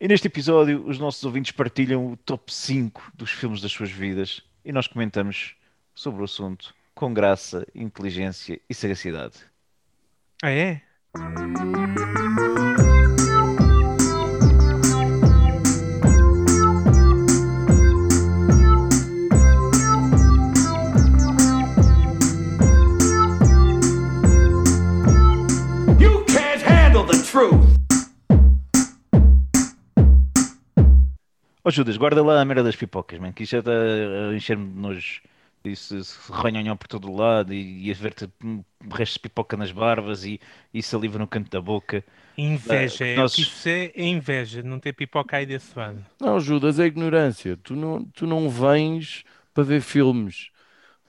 E neste episódio, os nossos ouvintes partilham o top 5 dos filmes das suas vidas e nós comentamos sobre o assunto com graça, inteligência e sagacidade. Ah, é? Ó Judas, guarda lá a merda das pipocas, man, que isto já está a encher-me de nojo. Isso se ranhonhão por todo o lado e, e a ver-te um resto de pipoca nas barbas e, e saliva no canto da boca. Inveja, Ah, é, nós- o que isso é, inveja, não ter pipoca aí desse lado. Não, Judas, é ignorância. Tu não, tu não vens para ver filmes.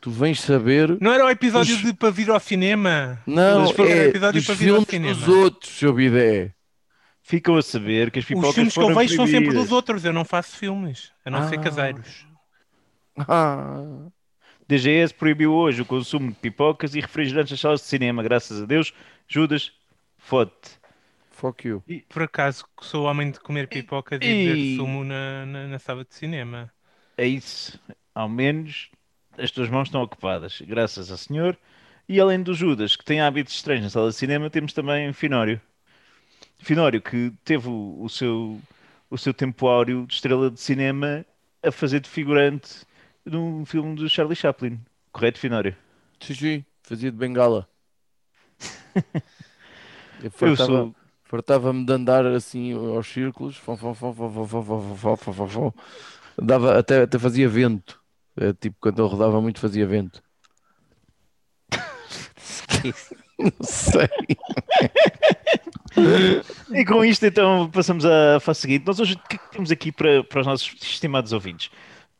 Tu vens saber. Não era o episódio Os- de para vir ao cinema? Não, foram é episódio dos para vir ao filmes cinema. dos outros, seu bidé. Ficam a saber que as pipocas Os filmes que eu vejo são sempre proibidas. dos outros, eu não faço filmes, a não ser Ah. caseiros. Ah, DGS proibiu hoje o consumo de pipocas e refrigerantes nas salas de cinema, graças a Deus. Judas, fode-te. fuck you. Por acaso sou homem de comer pipocas e E- beber sumo na, na, na sala de cinema. É isso. Ao menos as tuas mãos estão ocupadas, graças ao Senhor. E além do Judas, que tem hábitos estranhos na sala de cinema, temos também Finório. Finório, que teve o, o seu, o seu tempo áureo de estrela de cinema a fazer de figurante num filme do Charlie Chaplin. Correto, Finório? Sim, sim, fazia de bengala. Eu fartava- sou. fartava-me de andar assim aos círculos. Fom, fom, fom, fom, fom, fom, fom, fom, fom, fom, fom. Dava, até, até fazia vento. É, tipo, quando eu rodava muito, fazia vento. Não sei. E com isto, então, passamos à fase seguinte. Nós hoje, o que é que temos aqui para, para os nossos estimados ouvintes?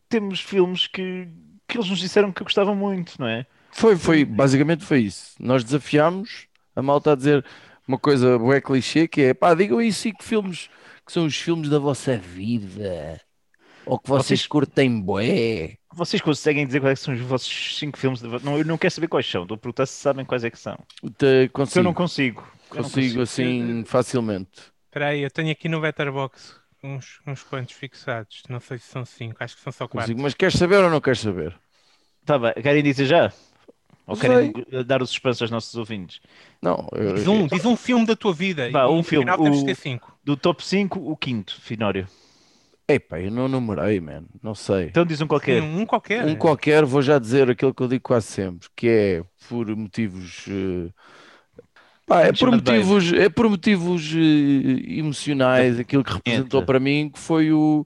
Temos filmes que, que eles nos disseram que gostavam muito, não é? Foi, foi, basicamente foi isso. Nós desafiámos a malta a dizer uma coisa bué clichê que é pá, digam aí cinco filmes que são os filmes da vossa vida. Ou que vocês, Vocês- curtem bué. Vocês conseguem dizer quais são os vossos cinco filmes? De... Não, eu não quero saber quais são. Estou a perguntar se sabem quais é que são. Te- Porque eu não consigo, consigo. Não consigo assim facilmente. Espera aí, eu tenho aqui no Letterboxd uns, uns quantos fixados, não sei se são cinco, acho que são só quatro. Consigo. Mas queres saber ou não queres saber? Tá bem. Querem dizer já? Ou Sei. querem dar o suspense aos nossos ouvintes? Não, eu- Diz um, diz um filme da tua vida Vá, e um no filme, final temos o- de ter cinco. Do top 5, o quinto, Finório. Epá, eu não numerei, man. Não sei. Então diz um qualquer. Um, um qualquer. Um qualquer, vou já dizer aquilo que eu digo quase sempre, que é por motivos. eh, pá, é por motivos, é por motivos eh, emocionais, aquilo que representou Entra. para mim, que foi o,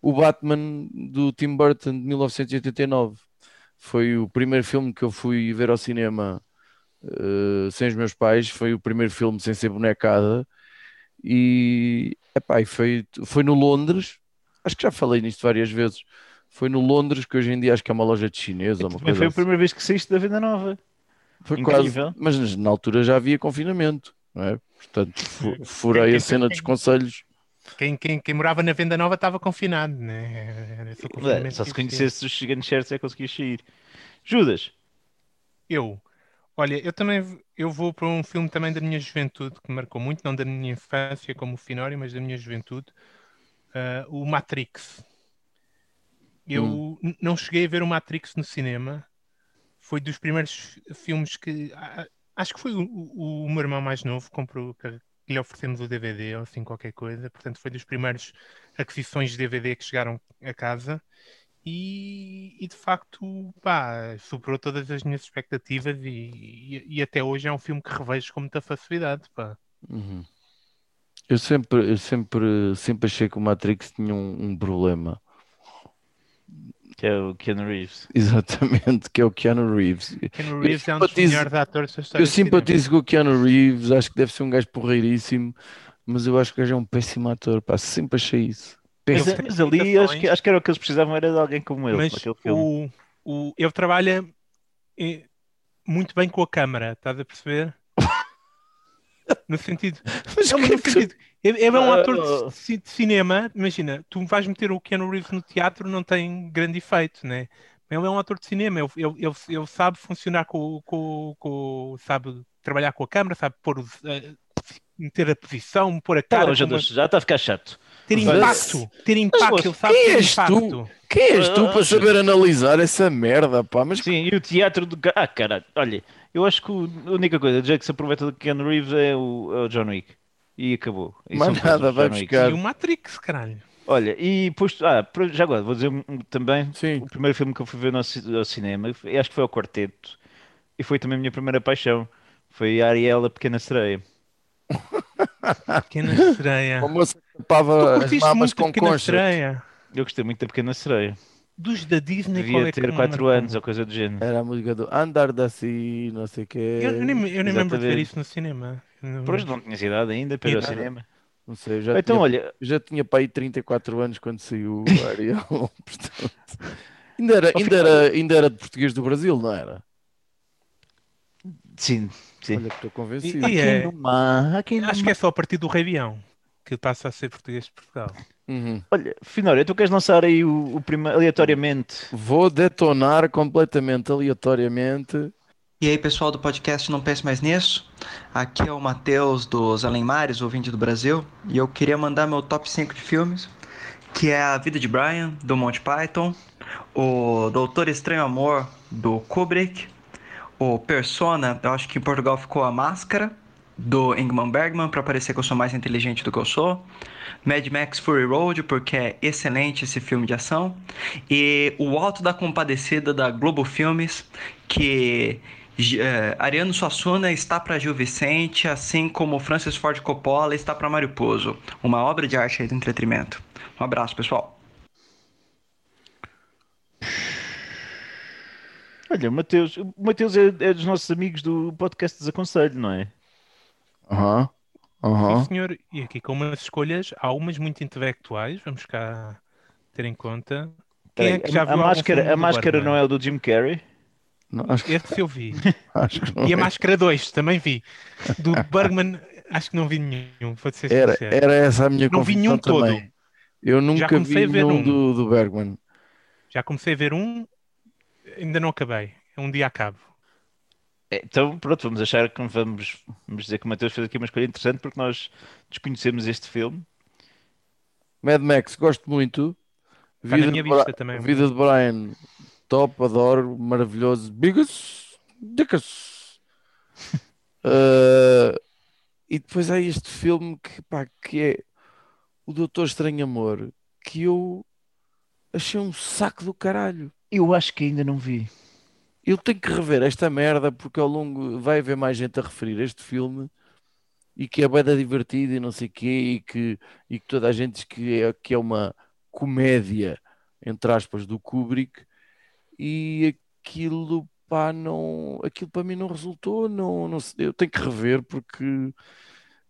o Batman do Tim Burton de 1989. Foi o primeiro filme que eu fui ver ao cinema eh, sem os meus pais, foi o primeiro filme sem ser bonecada. E, epá, e foi, foi no Londres, acho que já falei nisto várias vezes. Foi no Londres, que hoje em dia acho que é uma loja de chinesa, ou uma coisa foi a assim. primeira vez que saíste da Venda Nova. Foi incrível. quase, mas na altura já havia confinamento, não é? Portanto, fu- furei a cena dos conselhos. Quem, quem, quem morava na Venda Nova estava confinado, né? É, Só se conhecesse os gigantes certos é que conseguias sair. Judas. Eu, olha, eu também eu vou para um filme também da minha juventude que me marcou muito, não da minha infância como o Finório, mas da minha juventude, ah, o Matrix. Eu Hum. não cheguei a ver o Matrix no cinema. Foi dos primeiros filmes que acho que foi o, o, o meu irmão mais novo comprou que que lhe oferecemos o DVD ou assim qualquer coisa. Portanto, foi dos primeiros aquisições de DVD que chegaram a casa. E, e, de facto, pá, superou todas as minhas expectativas e, e- e até hoje é um filme que revejo com muita facilidade, pá. Uhum. Eu sempre, eu sempre, sempre achei que o Matrix tinha um, um problema. Que é o Keanu Reeves. Exatamente, que é o Keanu Reeves. Keanu Reeves é um dos melhores atores da história Eu simpatizo com o Keanu Reeves, acho que deve ser um gajo porreiríssimo, mas eu acho que o gajo é um péssimo ator, pá, sempre achei isso. Mas, Péssimo. mas ali acho que, acho que era o que eles precisavam, era de alguém como ele, Mas o, o, ele trabalha eh, muito bem com a câmara, estás a perceber? No sentido. Mas Não, mas que- sentido. Ele é um Ah, ator de, ci- de cinema, imagina, tu vais meter o Keanu Reeves no teatro, não tem grande efeito, né? Ele é um ator de cinema, ele, ele, ele, sabe funcionar com, com, com. sabe trabalhar com a câmera, sabe pôr eh, meter a posição, pôr a Tá, cara. já, como- já está a ficar chato. ter Mas- impacto. Ter impacto. Ele sabe Quem ter és tu? impacto. Quem és tu para saber analisar essa merda, pá? Mas Sim, e o teatro do. Ah, caralho, olha, eu acho que a única coisa, o Jake se aproveita do Ken Reeves é o, é o John Wick. E acabou. E Mais nada, vai buscar. E o Matrix, caralho. Olha, e posto. Ah, já agora, vou dizer também. Sim. O primeiro filme que eu fui ver no, ao cinema, acho que foi ao Quarteto. E foi também a minha primeira paixão. Foi a Ariel, a Pequena Sereia. Pequena sereia. a moça Tu tapava as curtiste mamas muito com Pequena concha. Sereia. Eu gostei muito da Pequena Sereia. Dos da Disney, qual Devia é que ter me 4 marcou? anos ou coisa do género. Era a música do Andar da Si, não sei o quê. Eu, eu nem, me- eu nem me lembro de ver isso no cinema. Eu- Por hoje não tinhas idade ainda para ir ao cinema. Não sei, já Então, tinha, olha, já tinha para aí 34 anos quando saiu o Ariel. portanto. ainda, era, ainda, era, ainda era de português do Brasil, não era? sim, sim. Olha que estou convencido. E- e é- no Acho que é só a partir do Rei que passa a ser português de Portugal. Uhum. Olha, Finório, tu queres lançar aí o, o primeiro aleatoriamente? Vou detonar completamente, aleatoriamente. E aí, pessoal do podcast Não Pense Mais Nisso. Aqui é o Matheus dos Além Mares, ouvinte do Brasil. E eu queria mandar meu top 5 de filmes, que é A Vida de Brian, do Monty Python, o Doutor Estranho Amor, do Kubrick, o Persona, eu acho que em Portugal ficou A Máscara, do Ingmar Bergman, para parecer que eu sou mais inteligente do que eu sou. Mad Max Fury Road, porque é excelente esse filme de ação. E O Alto da Compadecida, da Globo Filmes, que eh, Ariano Suassuna está para Gil Vicente, assim como Francis Ford Coppola está para Mário. Uma obra de arte do entretenimento. Um abraço, pessoal. Olha, Mateus, o Mateus é, é dos nossos amigos do podcast Desaconselho, não é? Aham. Aham. Sim, senhor. E aqui com umas escolhas, há umas muito intelectuais, vamos cá ter em conta. Quem é que já a, viu a algum máscara, filme a do máscara não é o do Jim Carrey? Não, acho, que- Esse eu vi. acho que não E a é. Máscara 2 também vi. Do Bergman, acho que não vi nenhum, vou ser Era, sincero. era essa a minha Não vi confusão nenhum todo. também. Eu nunca comecei vi a ver nenhum um. do, do Bergman. Já comecei a ver um, ainda não acabei. Um dia acabo. É, Então, pronto, vamos achar que vamos, vamos dizer que o Mateus fez aqui uma escolha interessante porque nós desconhecemos este filme. Mad Max, gosto muito. Está na Vida minha de, Bra- vista também. Vida de Brian, top, adoro, maravilhoso. Biggest, Dickas. Uh, e depois há este filme que, pá, que é O Doutor Estranho Amor, que eu achei um saco do caralho. Eu acho que ainda não vi. Eu tenho que rever esta merda porque ao longo vai haver mais gente a referir este filme e que é bem divertido e não sei quê e que, e que toda a gente diz que é, que é uma comédia, entre aspas, do Kubrick e aquilo, pá, não, aquilo para mim não resultou, não, não eu tenho que rever porque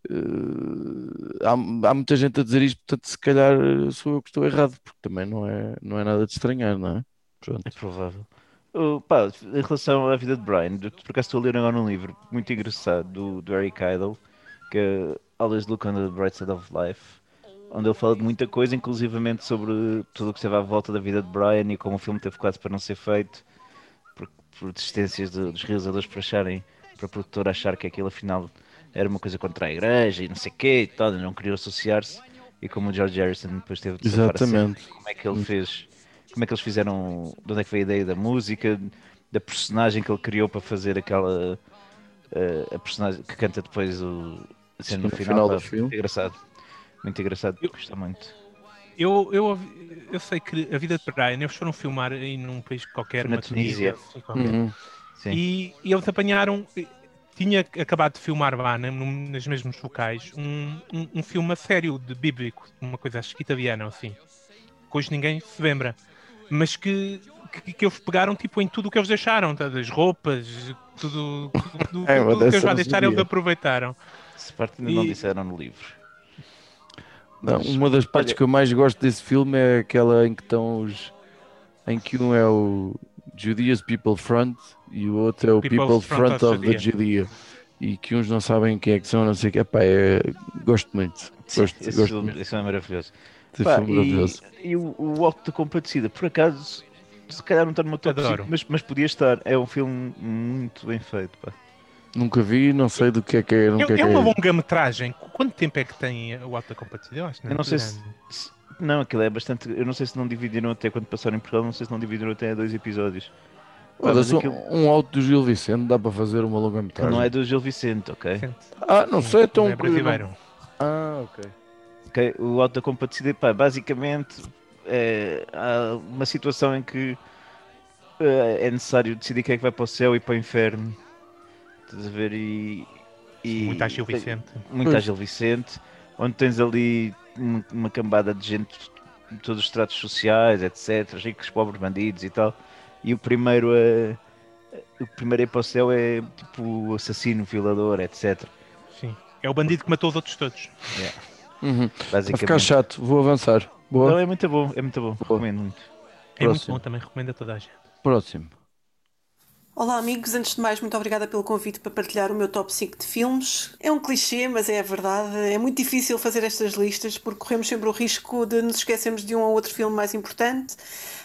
eh, há, há muita gente a dizer isto, portanto se calhar sou eu que estou errado, porque também não é, não é nada de estranhar, não é? Pronto. É provável. Oh, pá, em relação à vida de Brian, eu, por acaso estou a ler agora um livro muito engraçado do, do Eric Idle, que é Always Look on the Bright Side of Life, onde ele fala de muita coisa, inclusivamente sobre tudo o que esteve à volta da vida de Brian e como o filme teve quase para não ser feito, por, por desistências de- dos realizadores para acharem, para a produtora achar que aquilo afinal era uma coisa contra a igreja e não sei o quê e tal, e não queriam associar-se, e como o George Harrison depois teve de Exatamente. como é que ele fez, como é que eles fizeram, de onde é que veio a ideia da música, da personagem que ele criou para fazer aquela eh, a personagem que canta depois o cena no final, final do filme. muito engraçado. Muito engraçado, gosto muito. Eu, eu, eu sei que a vida de Brian, eles foram filmar aí num país qualquer, Foi na uma Tunísia. Tunísia. assim, qualquer. Uhum. Sim. E, e eles apanharam, tinha acabado de filmar lá, né, nos mesmos locais, um, um, um filme a sério de bíblico, uma coisa acho que italiana, ou assim, que hoje ninguém se lembra, mas que, que, que eles pegaram tipo em tudo o que eles deixaram, tá, das roupas, tudo, tudo, É, tudo que eles já não deixaram, eles aproveitaram. Essa parte ainda não E- disseram no livro. Não, Mas, uma das partes olha- que eu mais gosto desse filme é aquela em que estão os. em que um é o Judea's People Front e o outro é o People People, Front Front, of of the Judea. E que uns não sabem quem é que são, não sei o que. Epá, é... gosto muito. Sim, Gosto, esse, gosto filme, muito esse filme é maravilhoso. Pá, filme e, maravilhoso. e o, o Alto da Compadecida, por acaso, se calhar não está no meu top Adoro. 5, mas, mas podia estar. É um filme muito bem feito. Pá. Nunca vi, não sei do que é que é. Não É, que é, que é uma é. longa-metragem. Quanto tempo é que tem o Alta Compadecida? Eu acho que Eu não é sei se, se- Não, aquilo é bastante. Eu não sei se não dividiram até quando passaram em Portugal, não sei se não dividiram até a dois episódios. Pá, um, aquilo- um alto do Gil Vicente dá para fazer uma longa metragem. não é do Gil Vicente, ok? Sente. Ah, não sei, então. É brasileiro. Ah, ok. Ok, O Auto da Compadecida, pá, basicamente é, há uma situação em que eh, é necessário decidir quem é que vai para o céu e para o inferno. Estás a ver? E. e Muito ágil Vicente. Muito ágil Vicente, onde tens ali um- uma cambada de gente de todos os estratos sociais, etc. Ricos, pobres, bandidos e tal. E o primeiro a. O primeiro a ir para o céu é tipo assassino, violador, etc. Sim. É o bandido que matou os outros todos. Uhum. Vai ficar chato, vou avançar. Boa. Não, é muito bom, é muito bom. Recomendo muito. É muito bom, também recomendo a toda a gente. Próximo. Olá amigos, antes de mais, muito obrigada pelo convite para partilhar o meu top 5 de filmes. É um clichê, mas é a verdade. É muito difícil fazer estas listas porque corremos sempre o risco de nos esquecermos de um ou outro filme mais importante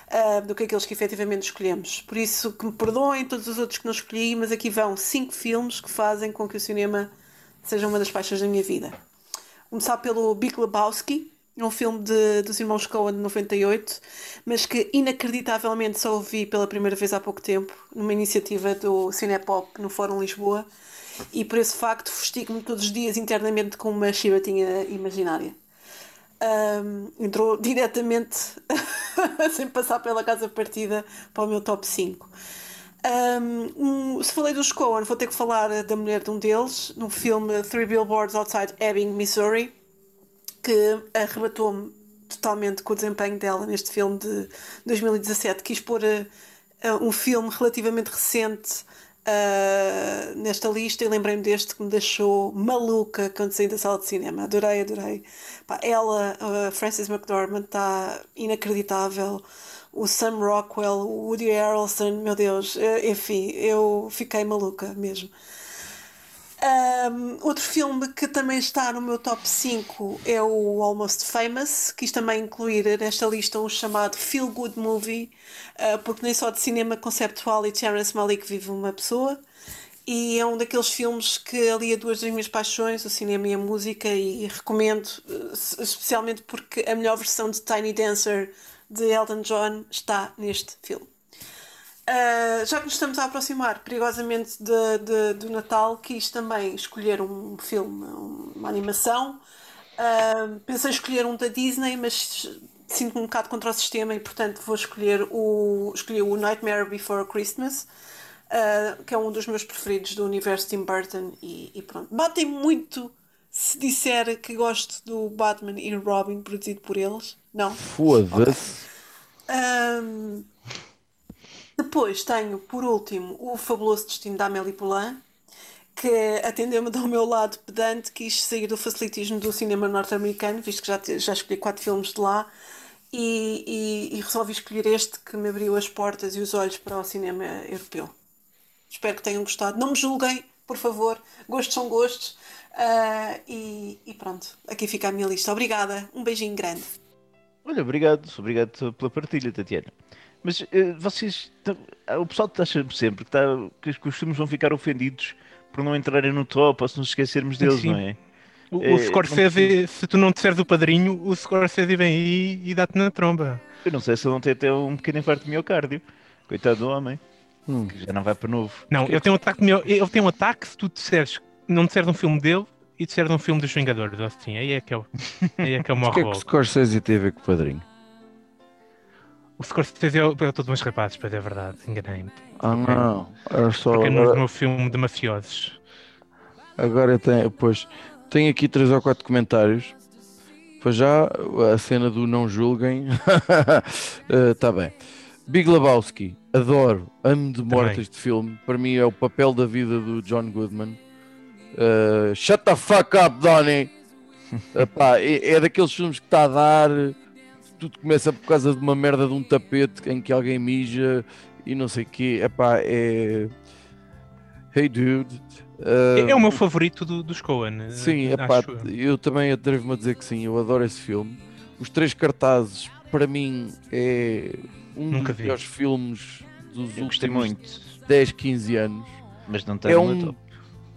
ah, do que aqueles que efetivamente escolhemos. Por isso, que me perdoem todos os outros que não escolhi, mas aqui vão 5 filmes que fazem com que o cinema seja uma das paixões da minha vida. Começar pelo Big Lebowski, um filme de- dos irmãos Coen de 98, mas que inacreditavelmente só ouvi pela primeira vez há pouco tempo, numa iniciativa do Cinepop no Fórum Lisboa, e por esse facto fustigo-me todos os dias internamente com uma chibatinha imaginária. Ahm, entrou diretamente, sem passar pela casa partida, para o meu top 5. Um, um, se falei dos Coen, vou ter que falar da mulher de um deles, no filme Three Billboards Outside Ebbing, Missouri, que arrebatou-me totalmente com o desempenho dela neste filme de 2017. Quis pôr uh, um filme relativamente recente uh, nesta lista e lembrei-me deste que me deixou maluca quando saí da sala de cinema. Adorei, adorei. Pá, ela, uh, Frances McDormand, está inacreditável. O Sam Rockwell, o Woody Harrelson, meu Deus, eh, enfim, eu fiquei maluca mesmo. Um, outro filme que também está no meu top 5 é o Almost Famous. Quis também incluir nesta lista um chamado Feel Good Movie, uh, porque nem só de cinema conceptual e Terrence Malick vive uma pessoa. E é um daqueles filmes que alia duas das minhas paixões, o cinema e a música, e recomendo, uh, especialmente porque a melhor versão de Tiny Dancer de Elton John está neste filme. Uh, já que nos estamos a aproximar perigosamente de, de- do Natal, quis também escolher um filme, uma animação. Uh, pensei escolher um da Disney, mas sinto-me um bocado contra o sistema e, portanto, vou escolher o, escolhi o Nightmare Before Christmas, uh, que é um dos meus preferidos do universo Tim Burton. E, e pronto, batem muito se disser que gosto do Batman e Robin produzido por eles. Não? Foda-se. Ahm, depois tenho, por último, o Fabuloso Destino da Amélie Poulain, que atendeu-me do meu lado pedante, quis sair do facilitismo do cinema norte-americano, visto que já, já escolhi quatro filmes de lá, e, e- e resolvi escolher este que me abriu as portas e os olhos para o cinema europeu. Espero que tenham gostado. Não me julguem, por favor. Gostos são gostos. Ah, e, e pronto, aqui fica a minha lista. Obrigada. Um beijinho grande. Olha, obrigado, obrigado pela partilha, Tatiana. Mas eh, vocês, ah, o pessoal está sempre que, tá, que os costumes vão ficar ofendidos por não entrarem no top ou se nos esquecermos deles, Sim. não é? O, É, o Scorsese, se tu não disseres o padrinho, o Scorsese vem aí e dá-te na tromba. Eu não sei se ele não tem até um pequeno infarto de miocárdio. Coitado do homem, Hum. que já não vai para novo. Não, ele tem um ataque, ele tem um ataque se tu disseres, não disseres um filme dele e disseres um filme dos Vingadores, assim, aí é que é o, aí é que é o O morro que é que o. Scorsese ver com o padrinho? O Scorsese é, o- é todos uns rapazes, pois é verdade, enganei-me. Ah, não. Era só. Porque é no, no filme de mafiosos. agora tem. Pois. Tenho aqui três ou quatro comentários. Pois já, a cena do não julguem. Está bem. Big Lebowski, adoro, amo de morte Também. este filme. Para mim é o papel da vida do John Goodman. Uh, shut the fuck up, Donnie! Epá, é, é daqueles filmes que está a dar. Tudo começa por causa de uma merda de um tapete em que alguém mija e não sei o quê. Epá, é. Hey dude. É, Uh, é o meu favorito do- dos Coen. Sim, eh, epá, acho eu. também atrevo-me a dizer que sim, eu adoro esse filme. Os três cartazes, para mim, é um Nunca dos vi. melhores filmes dos Eu últimos muito, 10, 15 anos. mas não está É um, top.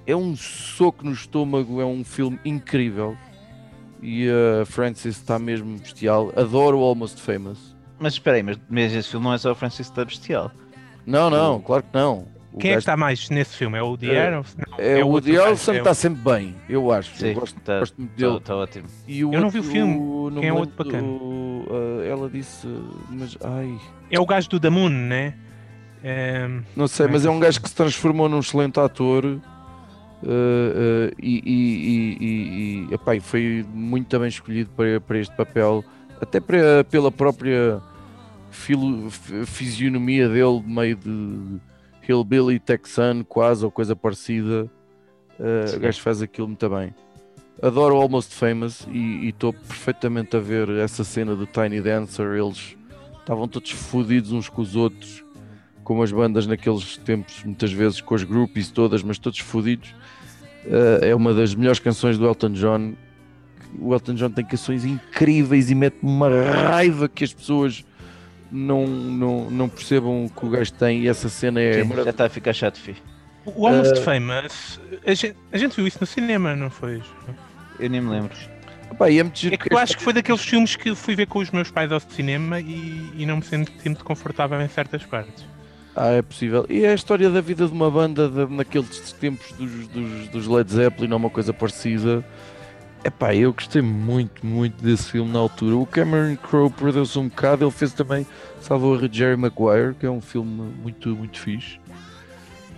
É um soco no estômago, é um filme incrível. E a Francis está mesmo bestial. Adoro o Almost Famous. Mas espera aí, mas, mas esse filme não é só o Francisco da Bestial. Não, não, claro que não. O Quem é que gajo- está mais nesse filme? É o Woody É- Harrelson? Não, É, o outro Woody gajo, Harrelson é o- está sempre bem, eu acho. Sim, eu gosto, tá- gosto muito dele. Está ótimo. E o Eu não vi o outro- filme. não Quem é o outro bacana? do- ah, ela disse, mas ai, É o gajo do Moon, né? Ehm, não sei, é mas é um gajo que se transformou num excelente ator ah, ah, e, e, e, e, epá, foi muito bem escolhido para, para este papel, até para, pela própria filo- fisionomia dele, meio de hillbilly texano, quase, ou coisa parecida. Sim. o gajo faz aquilo muito bem. Adoro Almost Famous e estou perfeitamente a ver essa cena do Tiny Dancer. Eles estavam todos fodidos uns com os outros, como as bandas naqueles tempos, muitas vezes com as groupies todas, mas todos fodidos. Ah, é uma das melhores canções do Elton John. O Elton John tem canções incríveis e mete-me uma raiva que as pessoas não, não, não percebam o que o gajo tem. E essa cena é Sim, já está a ficar chato, fi. o Almost Eh, Famous, a gente, a gente viu isso no cinema, não foi? Eu nem me lembro. E é É que eu acho que foi daqueles filmes que fui ver com os meus pais ao cinema e, e não me senti muito confortável em certas partes. Ah, é possível. E é a história da vida de uma banda de- naqueles tempos dos, dos, dos Led Zeppelin ou uma coisa parecida. Epá, eu gostei muito, muito desse filme na altura. O Cameron Crowe perdeu-se um bocado. Ele fez também Salvou a Jerry Maguire, que é um filme muito, muito fixe.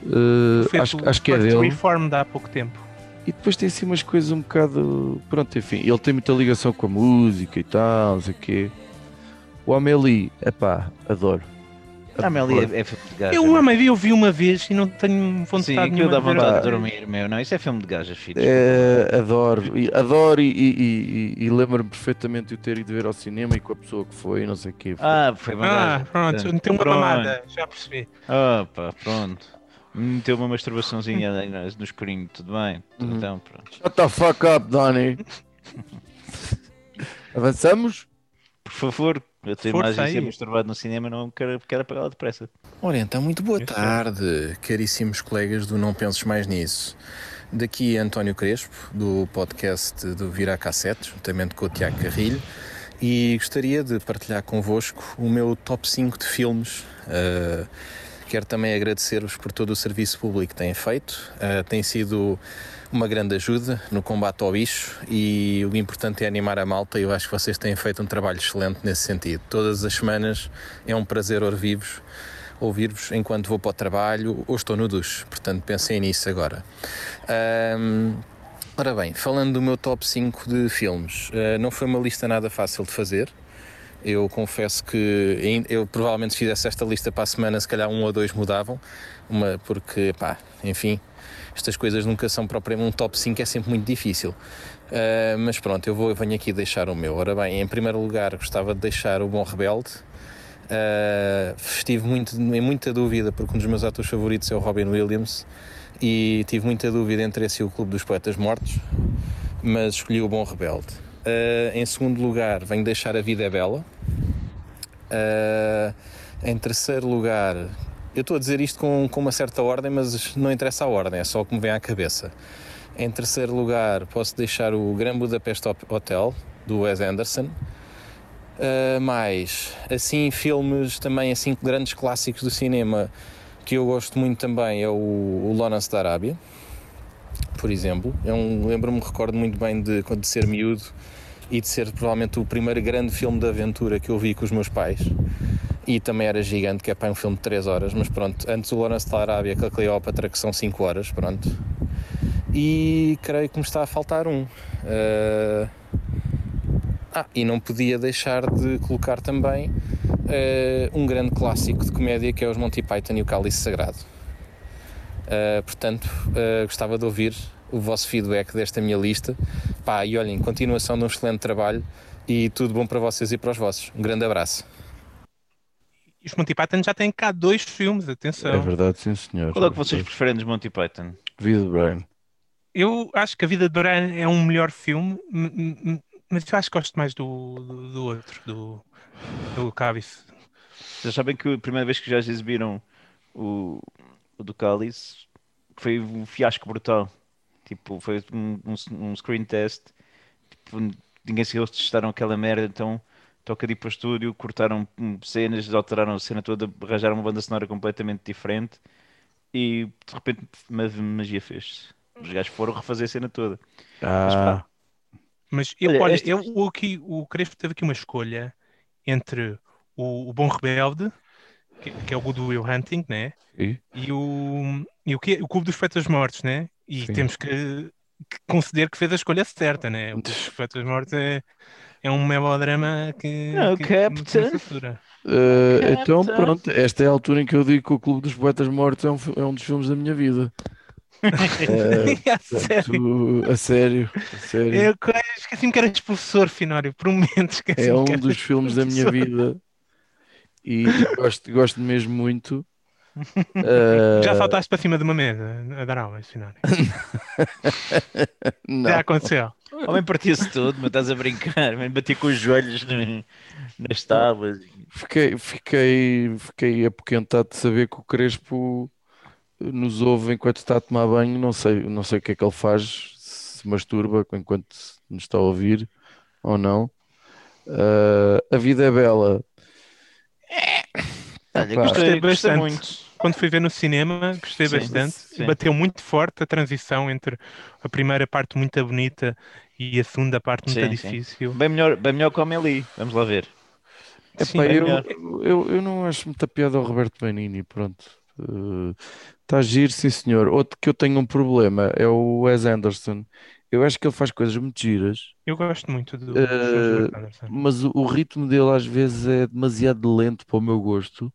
Uh, Fez acho, acho que é dele. Reform há pouco tempo. E depois tem assim umas coisas um bocado. Pronto, enfim, ele tem muita ligação com a música e tal, não sei o quê. O Amélie, epá, adoro. A Amélie Adoro. é, é filme de gaja. Eu uma Amélie eu vi uma vez e não tenho vontade Sim, nenhuma dá de ver vontade de outra dormir, meu. Não, isso é filme de gajas, filhos. É, adoro, adoro e, e, e- e lembro-me perfeitamente de eu ter ido ver ao cinema e com a pessoa que foi, não sei o quê. Ah, foi uma Ah, gaja. pronto, meteu uma Pronto. mamada, já percebi. Ah, pá, pronto. Meteu uma masturbaçãozinha no escurinho, tudo bem. Uhum. Então, pronto. Shut the fuck up, Donnie. Avançamos? Por favor, eu tenho Força ser aí. masturbado no cinema, não quero, quero apagá-la depressa. Ora então, muito boa Isso é. tarde, caríssimos colegas do Não Penses Mais Nisso. Daqui António Crespo, do podcast do Virar Cassete, juntamente com o Tiago Carrilho, e gostaria de partilhar convosco o meu top 5 de filmes. Uh, quero também agradecer-vos por todo o serviço público que têm feito. Uh, tem sido uma grande ajuda no combate ao bicho e o importante é animar a malta eu acho que vocês têm feito um trabalho excelente nesse sentido. Todas as semanas é um prazer ouvir-vos ouvir-vos enquanto vou para o trabalho ou estou no duche, portanto pensem nisso agora. Ahm, ora bem, falando do meu top 5 de filmes, ah, não foi uma lista nada fácil de fazer. Eu confesso que eu provavelmente se fizesse esta lista para a semana, se calhar um ou dois mudavam, uma, porque, pá, enfim, estas coisas nunca são propriamente um top 5, é sempre muito difícil. Ah, mas pronto, eu, vou, eu venho aqui deixar o meu. Ora bem, em primeiro lugar, gostava de deixar o Bom Rebelde. Uh, estive muito, em muita dúvida porque um dos meus atores favoritos é o Robin Williams e tive muita dúvida entre esse e o Clube dos Poetas Mortos, mas escolhi o Bom Rebelde. Uh, em segundo lugar, venho deixar A Vida é Bela. Uh, em terceiro lugar, eu estou a dizer isto com, com uma certa ordem, mas não interessa a ordem, é só o que me vem à cabeça. Em terceiro lugar, posso deixar o Grand Budapest Hotel, do Wes Anderson. Uh, mais assim filmes também assim grandes clássicos do cinema que eu gosto muito também é o, o Lawrence da Arábia por exemplo é um, lembro-me recordo muito bem de, de ser miúdo e de ser provavelmente o primeiro grande filme de aventura que eu vi com os meus pais. E também era gigante que é para um filme de 3 horas mas pronto antes o Lawrence da Arábia com a Cleópatra que são 5 horas pronto. E creio que me está a faltar um. Uh, ah, e não podia deixar de colocar também uh, um grande clássico de comédia que é os Monty Python e o Cálice Sagrado. Uh, portanto, uh, gostava de ouvir o vosso feedback desta minha lista. Pá, e olhem, continuação de um excelente trabalho e tudo bom para vocês e para os vossos. Um grande abraço. E os Monty Python já têm cá dois filmes, atenção. É verdade, sim senhor. Qual é que vocês preferem dos Monty Python? Vida de Brian. Eu acho que A Vida de Brian é um melhor filme, mas eu acho que gosto mais do, do, do outro, do, do Cálice. Vocês sabem que a primeira vez que já exibiram o do Cálice, que foi um fiasco brutal. Tipo, foi um, um, um screen test. Tipo, ninguém se eles testaram aquela merda, então toca de ir para o estúdio, cortaram cenas, alteraram a cena toda, arranjaram uma banda sonora completamente diferente e de repente ma- magia fez-se. Os gajos foram refazer a cena toda. Mas, Ah, pá, Mas eu, Olha, olha, este- eu, o, aqui, o Crespo teve aqui uma escolha entre o, o Bom Rebelde, que, que é o do Will Hunting, né? e? E o, e o, quê? o Clube dos Fetos Mortos, né? E Sim. temos que, que conceder que fez a escolha certa, né? O Clube dos Fetos Mortos é, é um melodrama que, Oh, que, que não Captain. Eh, então, pronto, esta é a altura em que eu digo que o Clube dos Poetas Mortos é um, é um dos filmes da minha vida. Eh, a sério. a sério, a sério. Eu esqueci-me que eras professor, Finório, por um momento esqueci-me É um que dos filmes da minha professor. vida e gosto, gosto mesmo muito. Eh, Já saltaste para cima de uma mesa a dar aulas, Finório. não. Já aconteceu. O homem partia-se todo, mas estás a brincar, man, batia com os joelhos no- nas tábuas. Fiquei, fiquei, fiquei apoquentado de saber que o Crespo nos ouve enquanto está a tomar banho. Não sei, não sei o que é que ele faz, se masturba enquanto nos está a ouvir ou não. Eh, a vida é bela. Olha, Epá, gostei, bastante. muito. Quando fui ver no cinema, gostei Sim, bastante. sim. Bateu muito forte a transição entre a primeira parte muito bonita e a segunda parte muito Sim, sim. difícil. Bem melhor, bem melhor que o Amélie. Vamos lá ver. Epá, eu, eu, eu não acho muita piada ao Roberto Benini, pronto. Está a giro, sim senhor. Outro que eu tenho um problema é o Wes Anderson. Eu acho que ele faz coisas muito giras, eu gosto muito do, Wes Anderson. mas o, o ritmo dele às vezes é demasiado lento para o meu gosto.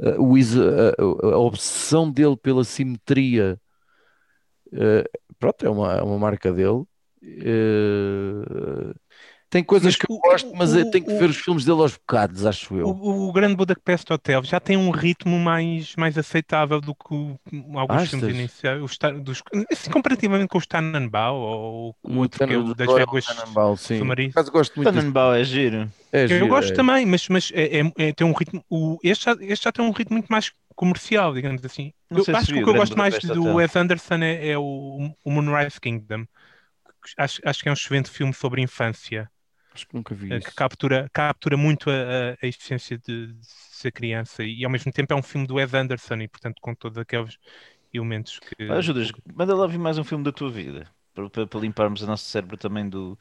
Eh, a, a- a obsessão dele pela simetria, eh, pronto, é uma, é uma marca dele. Tem coisas Mas que eu o- gosto, mas o- eu tenho que o- ver os filmes dele aos bocados, acho eu. O, o Grande Budapest Hotel já tem um ritmo mais, mais aceitável do que o- alguns Achas? filmes iniciais, os, ta- dos, assim, comparativamente com os Tannenbaum ou o O outro que é o das. Por Submarinas. acaso gosto muito Tannenbaum é giro. é Eu giro, gosto é. também, mas, mas é, é- é- tem um ritmo. O, este, já, este já tem um ritmo muito mais comercial, digamos assim. Não eu acho que o o que eu gosto mais do Hotel. Wes Anderson é, é o, o Moonrise Kingdom. Acho, acho que é um excelente filme sobre infância, Acho que nunca vi isso. que captura, captura muito a, a, essência de, de ser criança e ao mesmo tempo é um filme do Wes Anderson e, portanto, com todos aqueles elementos que. Ajudas, manda lá vir mais um filme da tua vida. Para, para- para limparmos o nosso cérebro também do,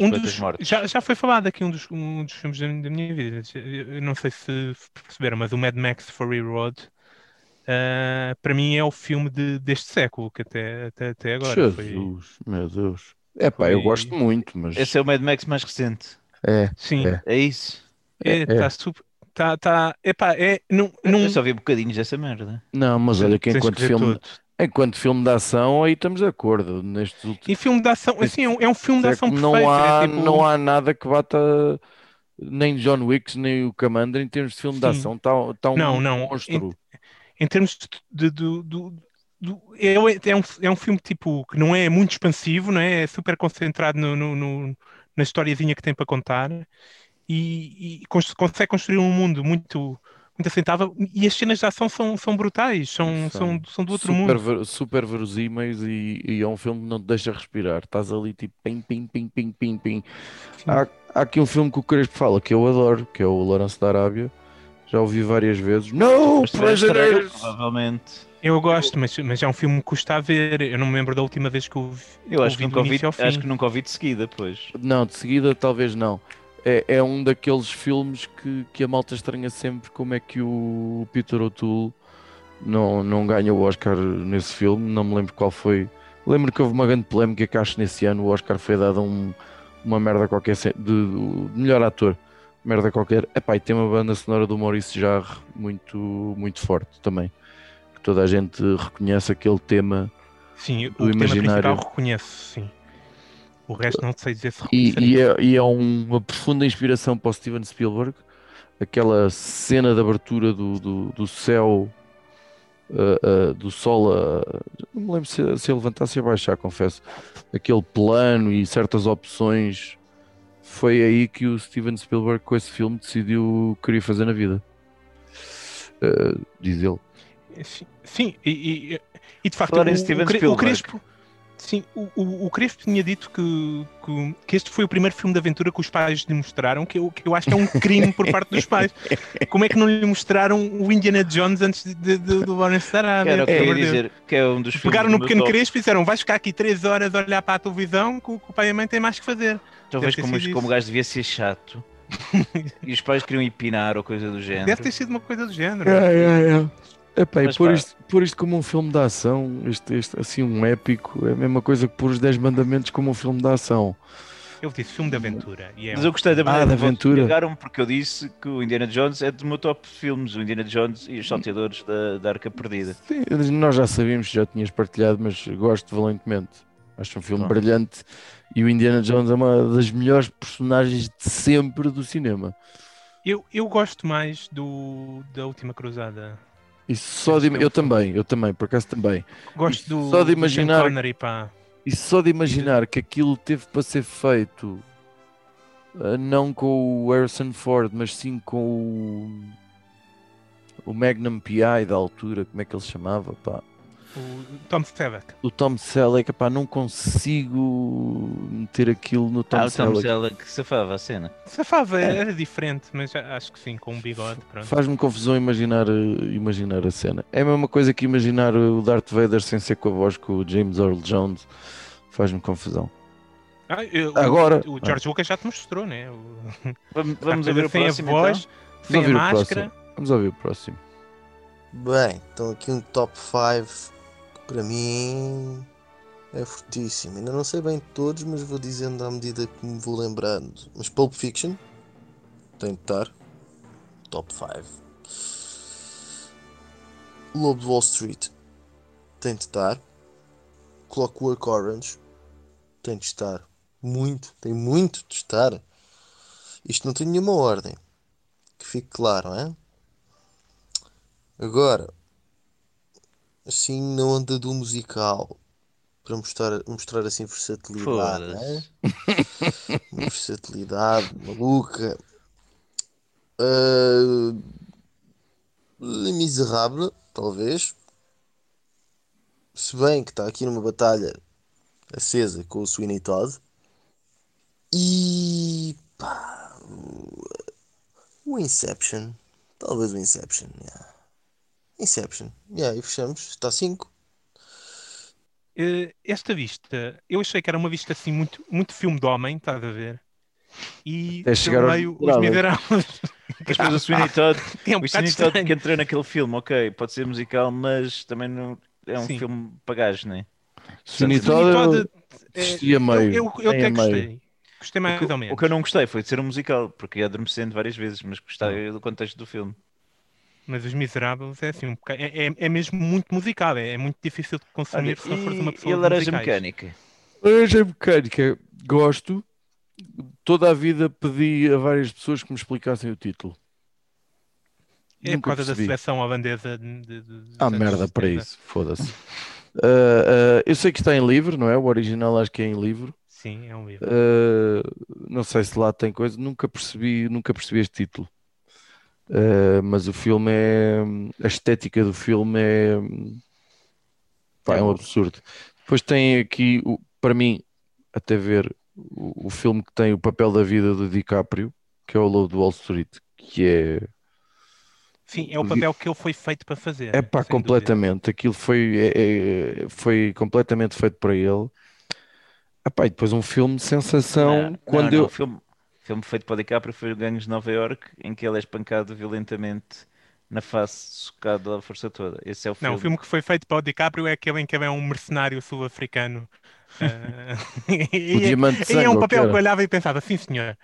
um dos já, já foi falado aqui um dos, um dos filmes da, da minha vida. Eu não sei se perceberam, mas o Mad Max Fury Road ah, para mim é o filme de- deste século, que até, até, até agora foi. Jesus, meu Deus. É pá, eu gosto muito, mas Esse é o Mad Max mais recente. é, Sim, É. É isso. é, é. tá super. Tá, tá, epá, é, não, não, Eu só vi bocadinhos dessa merda. não, mas olha que tens enquanto ver filme, tudo. enquanto filme de ação, aí estamos de acordo. Nestes últimos E filme de ação, assim, é um, é filme de ação perfeito. não há, é tipo- não há nada que bata nem John Wick nem o Commander em termos de filme de Sim. ação. Está tá um Não, não, monstro. em termos de, de- do- do- é, é um, é um filme tipo que não é muito expansivo, não é? É super concentrado no, no- no- na historiazinha que tem para contar e, e cons- consegue construir um mundo muito, muito assentável e as cenas de ação são, são brutais, são, são, são do outro super, mundo. ver- super verosímeis e, e é um filme que não te deixa respirar. Estás ali tipo pim, pim, pim, pim, pim, pim. Há, há aqui um filme que o Crespo fala que eu adoro, que é o Lourenço da Arábia. Já ouvi várias vezes. Estragar, prisoners! provavelmente. Eu gosto, mas, mas é um filme que custa a ver. Eu não me lembro da última vez que o vi, Eu acho que, o vi nunca ouvi, início ao fim. acho que nunca ouvi de seguida, pois. Não, de seguida talvez não. É, é um daqueles filmes que, que a malta estranha sempre como é que o Peter O'Toole não, não ganha o Oscar nesse filme. Não me lembro qual foi. Lembro que houve uma grande polémica que acho que nesse ano o Oscar foi dado a um, uma merda qualquer de, de- de melhor ator. Merda qualquer. Epá, e tem uma banda sonora do Maurice Jarre muito, muito forte também. Toda a gente reconhece aquele tema. Sim, o do tema imaginário. principal reconheço, sim. O resto não sei dizer se E, reconhecerei. e é, e é uma profunda inspiração para o Steven Spielberg. Aquela cena de abertura do, do, do céu, uh, uh, do sol, a, não me lembro se, se a levantar, se a baixar, confesso. Aquele plano e certas opções. Foi aí que o Steven Spielberg, com esse filme, decidiu o que queria fazer na vida. Uh, diz ele. Sim, sim, e, e- E de facto, o, Steven o, o. Crespo. Sim, o, o, o Crespo tinha dito que, que, que este foi o primeiro filme de aventura que os pais lhe mostraram, que eu, que eu acho que é um crime por parte dos pais. Como é que não lhe mostraram o Indiana Jones antes de, de, de, do Lawrence da Que Arábia? era o que eu Pelo ia amor de Deus. dizer, que é um dos filmes Pegaram do no meu pequeno top. Crespo e disseram: vais ficar aqui 3 horas a olhar para a televisão que o, que o pai e a mãe têm mais que fazer. Talvez ter como, como o gajo devia ser chato. e os pais queriam empinar ou coisa do género. Deve ter sido uma coisa do género. É, é, é. Epá, e pôr isto, pôr isto como um filme de ação, este, este, assim, um épico, é a mesma coisa que pôr os 10 mandamentos como um filme de ação. Eu disse filme de aventura. E é Mas um- eu gostei da Ah, maneira da como aventura. pegaram porque eu disse que o Indiana Jones é do meu top de filmes, o Indiana Jones e os salteadores da, da Arca Perdida. Sim, nós já sabíamos, já tinhas partilhado, mas gosto valentemente. Acho um filme Pronto. brilhante e o Indiana Jones é uma das melhores personagens de sempre do cinema. eu, eu gosto mais do da Última Cruzada. E só de, é eu também, eu também, por acaso também. Gosto do, Só de do imaginar- Connery, pá. E só de imaginar que aquilo teve para ser feito ah, não com o Harrison Ford, mas sim com o, o Magnum PI da altura, como é que ele se chamava? Pá? O Tom Selleck. O Tom Selleck, pá, não consigo meter aquilo no Tom ah, o Tom Selleck. Selleck safava a cena. Safava, É. era diferente, mas acho que sim, com um bigode. Faz-me confusão imaginar, eh, imaginar a cena. É a mesma coisa que imaginar o Darth Vader sem ser com a voz com o James Earl Jones. Faz-me confusão. Ah, eu- Agora- O, o George Lucas já te mostrou, né? O, Vamos, vamos a ouvir o sem próximo a voz, então? sem a ouvir o máscara. próximo. Vamos ouvir o próximo. Bem, então aqui um top 5 que para mim é fortíssimo. Ainda não sei bem todos, mas vou dizendo à medida que me vou lembrando. Mas Pulp Fiction tem de estar. Top 5. Lobo de Wall Street tem de estar. Clockwork Orange tem de estar. Muito, tem muito de estar. Isto não tem nenhuma ordem. Que fique claro, não é? Agora, assim na onda do musical, para mostrar, mostrar assim versatilidade, é? Foda-se. Uma versatilidade maluca. Uh, Les Miserables, talvez. Se bem que está aqui numa batalha acesa com o Sweeney Todd. E pá, o- o Inception. Talvez o Inception. yeah. Inception. Yeah, e fechamos. Está 5. Eh, esta vista, eu achei que era uma vista assim muito, muito filme de homem, estás a ver? E Até chegar meio os miseráveis. Depois o Sweeney Todd, É um o Sweeney Todd que entrou naquele filme, ok, pode ser musical, mas também não é um Sim. filme para gajos, não é? Sweeney Sweeney Todd eh, desistia eu, meio. eu, eu nem até gostei. Gostei mais O que, ou menos. o que eu não gostei foi de ser um musical, porque ia adormecendo várias vezes, mas gostei do contexto do filme. Mas Os Miseráveis é assim, um boca- é, é, é mesmo muito musical, é, é muito difícil de consumir Olha, se não fores uma pessoa e a laranja musicais. mecânica? Laranja mecânica, gosto. Toda a vida pedi a várias pessoas que me explicassem o título. É por Nunca causa da percebi. seleção holandesa de, de, de- Ah, merda para 70. isso, foda-se. Ah, ah, eu sei que está em livro, não é? O original acho que é em livro. Sim, é um livro. Ah, não sei se lá tem coisa, nunca percebi, nunca percebi este título. Ah, mas o filme é. A estética do filme é. pá, é um absurdo. Depois tem aqui, o- para mim, até ver o, o filme que tem o papel da vida do DiCaprio, que é o Lobo de Wall Street, que é. Sim, é o papel que ele foi feito para fazer. É pá, sem dúvida. completamente. Aquilo foi, é- é- foi completamente feito para ele. Epá, e depois um filme de sensação. Não, quando não, não, eu. o filme, filme feito para o DiCaprio foi o Gangues de Nova York, em que ele é espancado violentamente na face, socado à força toda. Esse é o filme. Não, o filme que foi feito para o DiCaprio é aquele em que ele é um mercenário sul-africano. O e, é- e é um papel que que eu olhava e pensava, sim senhor.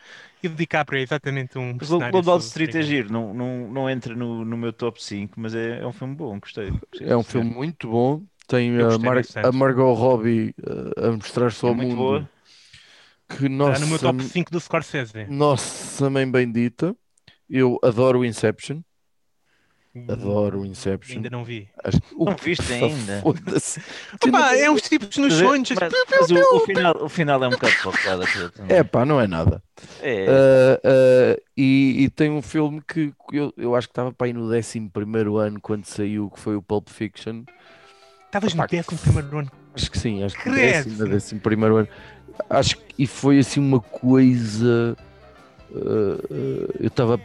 E o DiCaprio é exatamente um Mas o mercenário Globo de Wall Street é giro, não, não, não entra no, no meu top 5, mas é, é um filme bom, gostei. gostei É um filme muito bom. Tem a, Mar- a Margot Robbie uh, a mostrar-se É ao muito mundo. boa. Que Está nossa, no meu top 5 do Scorsese. nossa mãe bendita. Eu adoro o Inception. Adoro o Inception. Ainda não vi. Acho- Não viste ainda? Opa, não- é uns tipos nos é- sonhos. mas- mas o, o final, o final é um bocado focado. É pá, não é nada. É, Uh, uh, e, e tem um filme que eu, eu acho que estava para aí no 11 ano quando saiu, que foi o Pulp Fiction. Estavas no Opa, décimo primeiro ano. Acho que sim, acho que décimo primeiro ano. Acho que foi assim uma coisa. uh, eu estava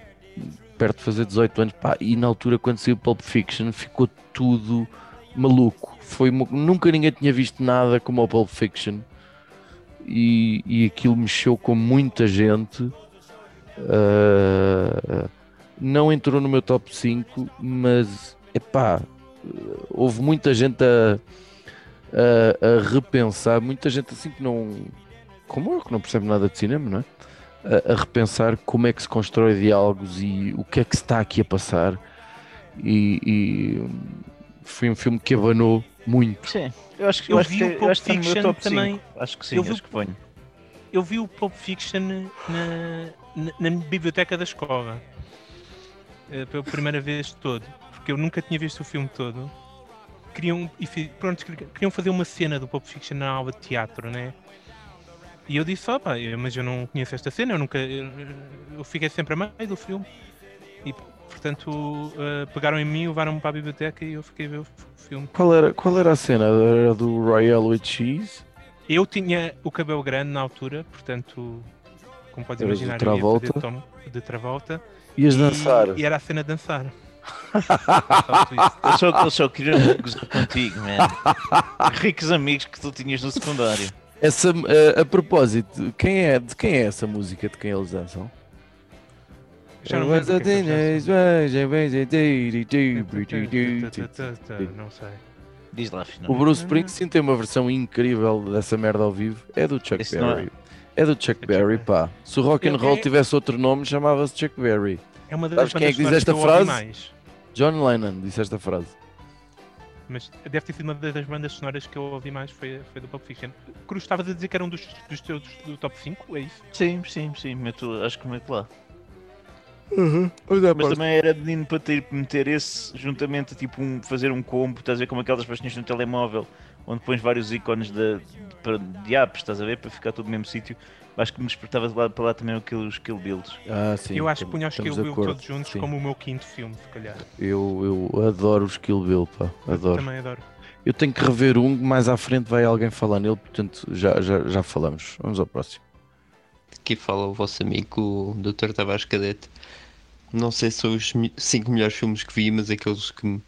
perto de fazer 18 anos, pá, e na altura quando saiu Pulp Fiction ficou tudo maluco. Foi nunca ninguém tinha visto nada como o Pulp Fiction e, e aquilo mexeu com muita gente. Uh, não entrou no meu top 5, mas epá, houve muita gente a, a, a repensar, muita gente assim que não, como eu, que não percebe nada de cinema, não é? A, a repensar como é que se constrói diálogos e o que é que se está aqui a passar. E, e, foi um filme que abanou muito. Sim, eu acho que Eu eu acho vi que, o Pulp acho que no meu Fiction top também. 5. Acho que sim, Eu vi acho o- que ponho. Eu vi o Pulp Fiction na, na, na biblioteca da escola. eh, Pela primeira vez todo. Porque eu nunca tinha visto o filme todo. Queriam, e pronto, queriam fazer uma cena do Pulp Fiction na aula de teatro, né? E eu disse, eu- mas eu não conheço esta cena, eu nunca. Eu, eu fiquei sempre a meio do filme. E portanto eh, pegaram em mim, levaram-me para a biblioteca e eu fiquei a ver o filme. Qual era, qual era a cena? Era do Royal with Cheese? Eu tinha o cabelo grande na altura, portanto, como podes Eras imaginar, eu ia Travolta? fazer tom de Travolta. Ias e, dançar? E era a cena de dançar. Eu só, eu só queria gozar contigo, man. Ricos amigos que tu tinhas no secundário. Essa, a, a propósito, quem é, de quem é essa música de quem eles dançam? Já não é. Não sei. Diz lá. O Bruce Springsteen tem uma versão incrível dessa merda ao vivo. É do Chuck Esse é- Berry. É do Chuck Chuck Berry, pá. Se o rock and Eu- roll é- tivesse outro nome, chamava-se Chuck Berry. É uma das Sabes quem é que diz esta frase? John Lennon disse esta frase. Mas deve ter sido uma das bandas sonoras que eu ouvi mais, foi, foi do Pulp Fiction. Cruz, estavas a dizer que era um dos, dos teus do top 5, é isso? Sim, sim, sim, meto, acho que meto lá. Uhum. Mas também era menino para ter, meter esse juntamente, tipo, um, fazer um combo, estás a ver como aquelas pastinhas no telemóvel, onde pões vários ícones de, para- de apps, estás a ver, para ficar tudo no mesmo sítio. Acho que me despertava de lá para lá também aqueles kill builds. Ah, sim. eu acho que punha os Kill Bill todos juntos sim. como o meu quinto filme, se calhar. Eu, eu adoro os Kill Bill, pá. Adoro. Também adoro. Eu tenho que rever um, mais à frente vai alguém falar nele, portanto já, já, já falamos. Vamos ao próximo. Aqui fala o vosso amigo o Dr. Tavares Cadete. Não sei se são os 5 melhores filmes que vi, mas aqueles que me,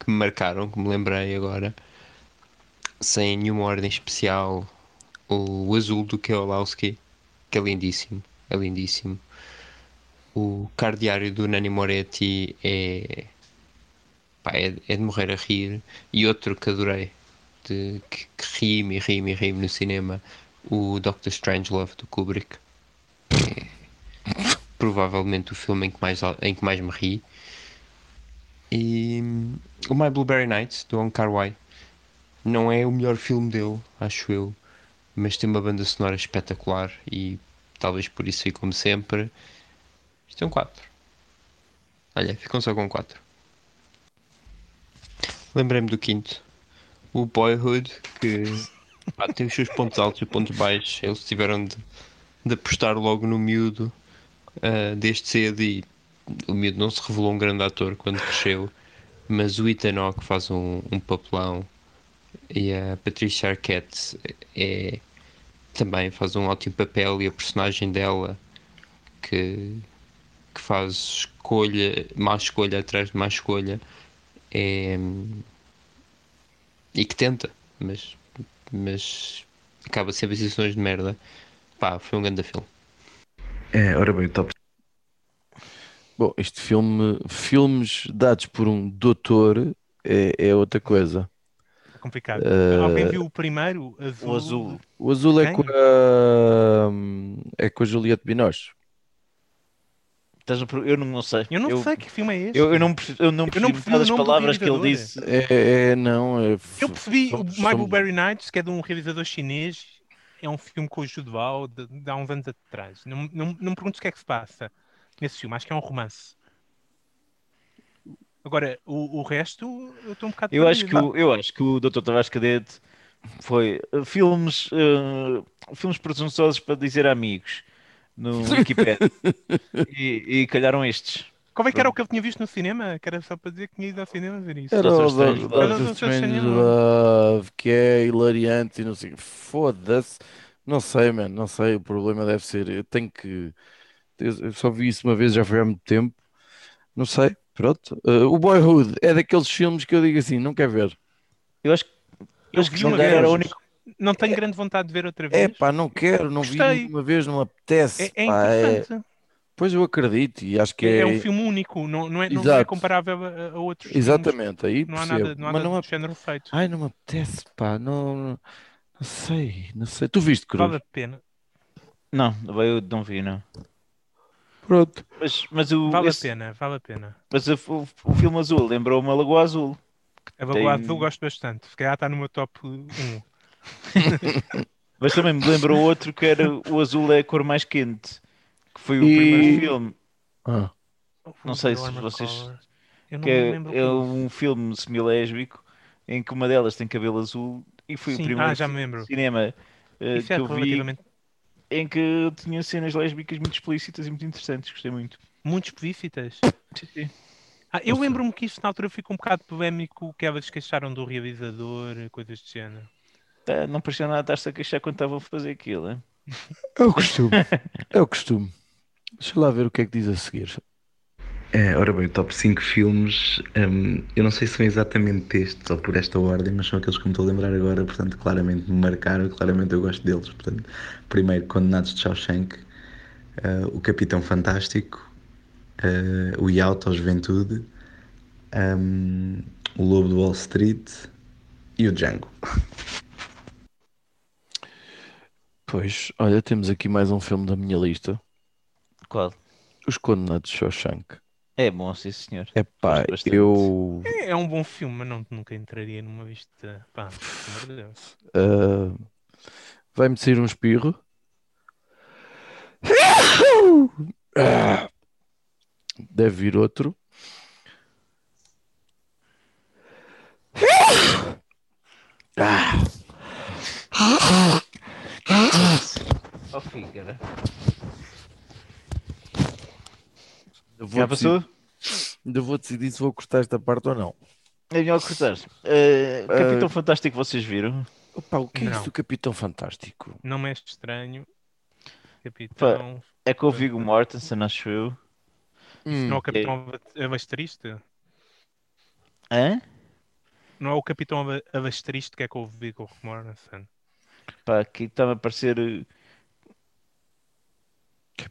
que me marcaram, que me lembrei agora, sem nenhuma ordem especial. O, Azul do Keolowski, que é lindíssimo, é lindíssimo. O Cardiário do Nani Moretti é, pá, é, é de morrer a rir. E outro que adorei, de, que, que ri-me, ri-me, ri-me no cinema, o Doctor Strangelove do Kubrick. É provavelmente o filme em que mais, em que mais me ri. E o My Blueberry Nights do Wong Kar Wai não é o melhor filme dele, acho eu, mas tem uma banda sonora espetacular e talvez por isso fique como sempre. Isto é um 4. Olha, ficam só com 4. Lembrei-me do quinto, o Boyhood, que pá, tem os seus pontos altos e pontos baixos. Eles tiveram de, de apostar logo no miúdo ah, desde cedo e o miúdo não se revelou um grande ator quando cresceu, mas o Ethan Hawke faz um, um papelão e a Patricia Arquette é, também faz um ótimo papel e a personagem dela que, que faz escolha, má escolha atrás de má escolha é, e que tenta, mas, mas acaba sempre em situações de merda. Pá, foi um grande filme. É, ora bem, top Bom, este filme, filmes dados por um doutor é, é outra coisa. Complicado. Eh, Alguém viu o primeiro? Azul? O azul. O azul é com a, é com a Juliette Binoche. Eu não, não sei. Eu não eu, sei que filme é este. Eu, eu não percebi, eu não Eu percebi não metade percebi das palavras que ele disse. É, é- não, é, Eu percebi, o My somos- Blueberry Nights, que é de um realizador chinês, é um filme com o Law de, de há uns anos atrás. Não, não, não me perguntes o que é que se passa nesse filme, acho que é um romance. Agora, o, o resto, eu estou um bocado Eu acho que o, eu acho que o Dr. Tavares Cadete foi uh, filmes, uh, filmes presunçosos para dizer amigos no Wikipedia e, e calharam estes. Qual é que era o que eu tinha visto no cinema? Que era só para dizer que tinha ido ao cinema ver isso. Era o Doctor Strange Strange Love, que é hilariante e não sei. Foda-se. Não sei, mano, não sei. O problema deve ser. Eu tenho que. Eu eu só vi isso uma vez, já foi há muito tempo. Não sei, pronto. Uh, o Boyhood é daqueles filmes que eu digo assim, não quer ver. Eu acho, Eu acho que vi não uma era vez. o único. Não tenho grande vontade de ver outra É vez. pá, não quero, não vi Gostei. uma vez, não me apetece. É, é pá, é- interessante. Pois eu acredito e acho que É, é. é um filme único, não, não, é, não é comparável a, a outros filmes. Exatamente, aí Não há percebo. nada, não há Mas nada não, do género feito. Ai, não me apetece, pá, não, não, não sei, não sei. Tu viste, Cruz? Vale a pena. Não, eu não vi, não. Pronto. Mas, mas o, Vale esse- a pena, vale a pena. mas o, o- o filme azul lembrou-me a Lagoa Azul. A Baguá Tem- Azul gosto bastante. Se calhar está no meu top 1. Mas também me lembrou outro que era o azul é a cor mais quente. Que foi o E- primeiro filme. Ah, Não sei se vocês-. Eu não Que é, lembro é qual. um filme semilésbico em que uma delas tem cabelo azul e foi Sim, o primeiro ah, já me lembro. cinema Isso que é eu vi relativamente em que tinha cenas lésbicas muito explícitas e muito interessantes. Gostei muito. muito explícitas. Sim, sim. Ah, eu lembro-me que isso na altura ficou um bocado polémico, que elas queixaram do realizador, coisas de género. Tá, não parecia nada estar-se a queixar quando estavam a fazer aquilo. hein? é o costume, é o costume. Deixa lá ver o que é que diz a seguir. É, ora bem, o top 5 filmes, hum, eu não sei se são exatamente estes ou por esta ordem, mas são aqueles que me estou a lembrar agora, portanto, claramente me marcaram, claramente eu gosto deles. Portanto, primeiro, Condenados de Shawshank, eh, O Capitão Fantástico, eh, O Yacht ao Juventude, hum, O Lobo de Wall Street e o Django. Pois, olha, temos aqui mais um filme da minha lista. Qual? Os Condenados de Shawshank. É bom, sim senhor. É pá, eu É, é um bom filme, mas não, nunca entraria numa vista. Pá, pelo amor de Deus. ah, vai-me sair um espirro. Ah, deve vir outro. Ah. Oh, Fígara. Já passou? Ainda vou decidir se vou cortar esta parte ou não. É melhor cortar. Eh, Capitão Eh, Fantástico, vocês viram? Opa, o que é Não. isso do Capitão Fantástico? Não me é estranho. Capitão. É com o Viggo Mortensen, acho eu. Hum, Não é o Capitão Ava- Avastriste? Hã? Não é o Capitão Ava- Avastriste que é com o Viggo Mortensen? Pá, aqui está-me a parecer eh,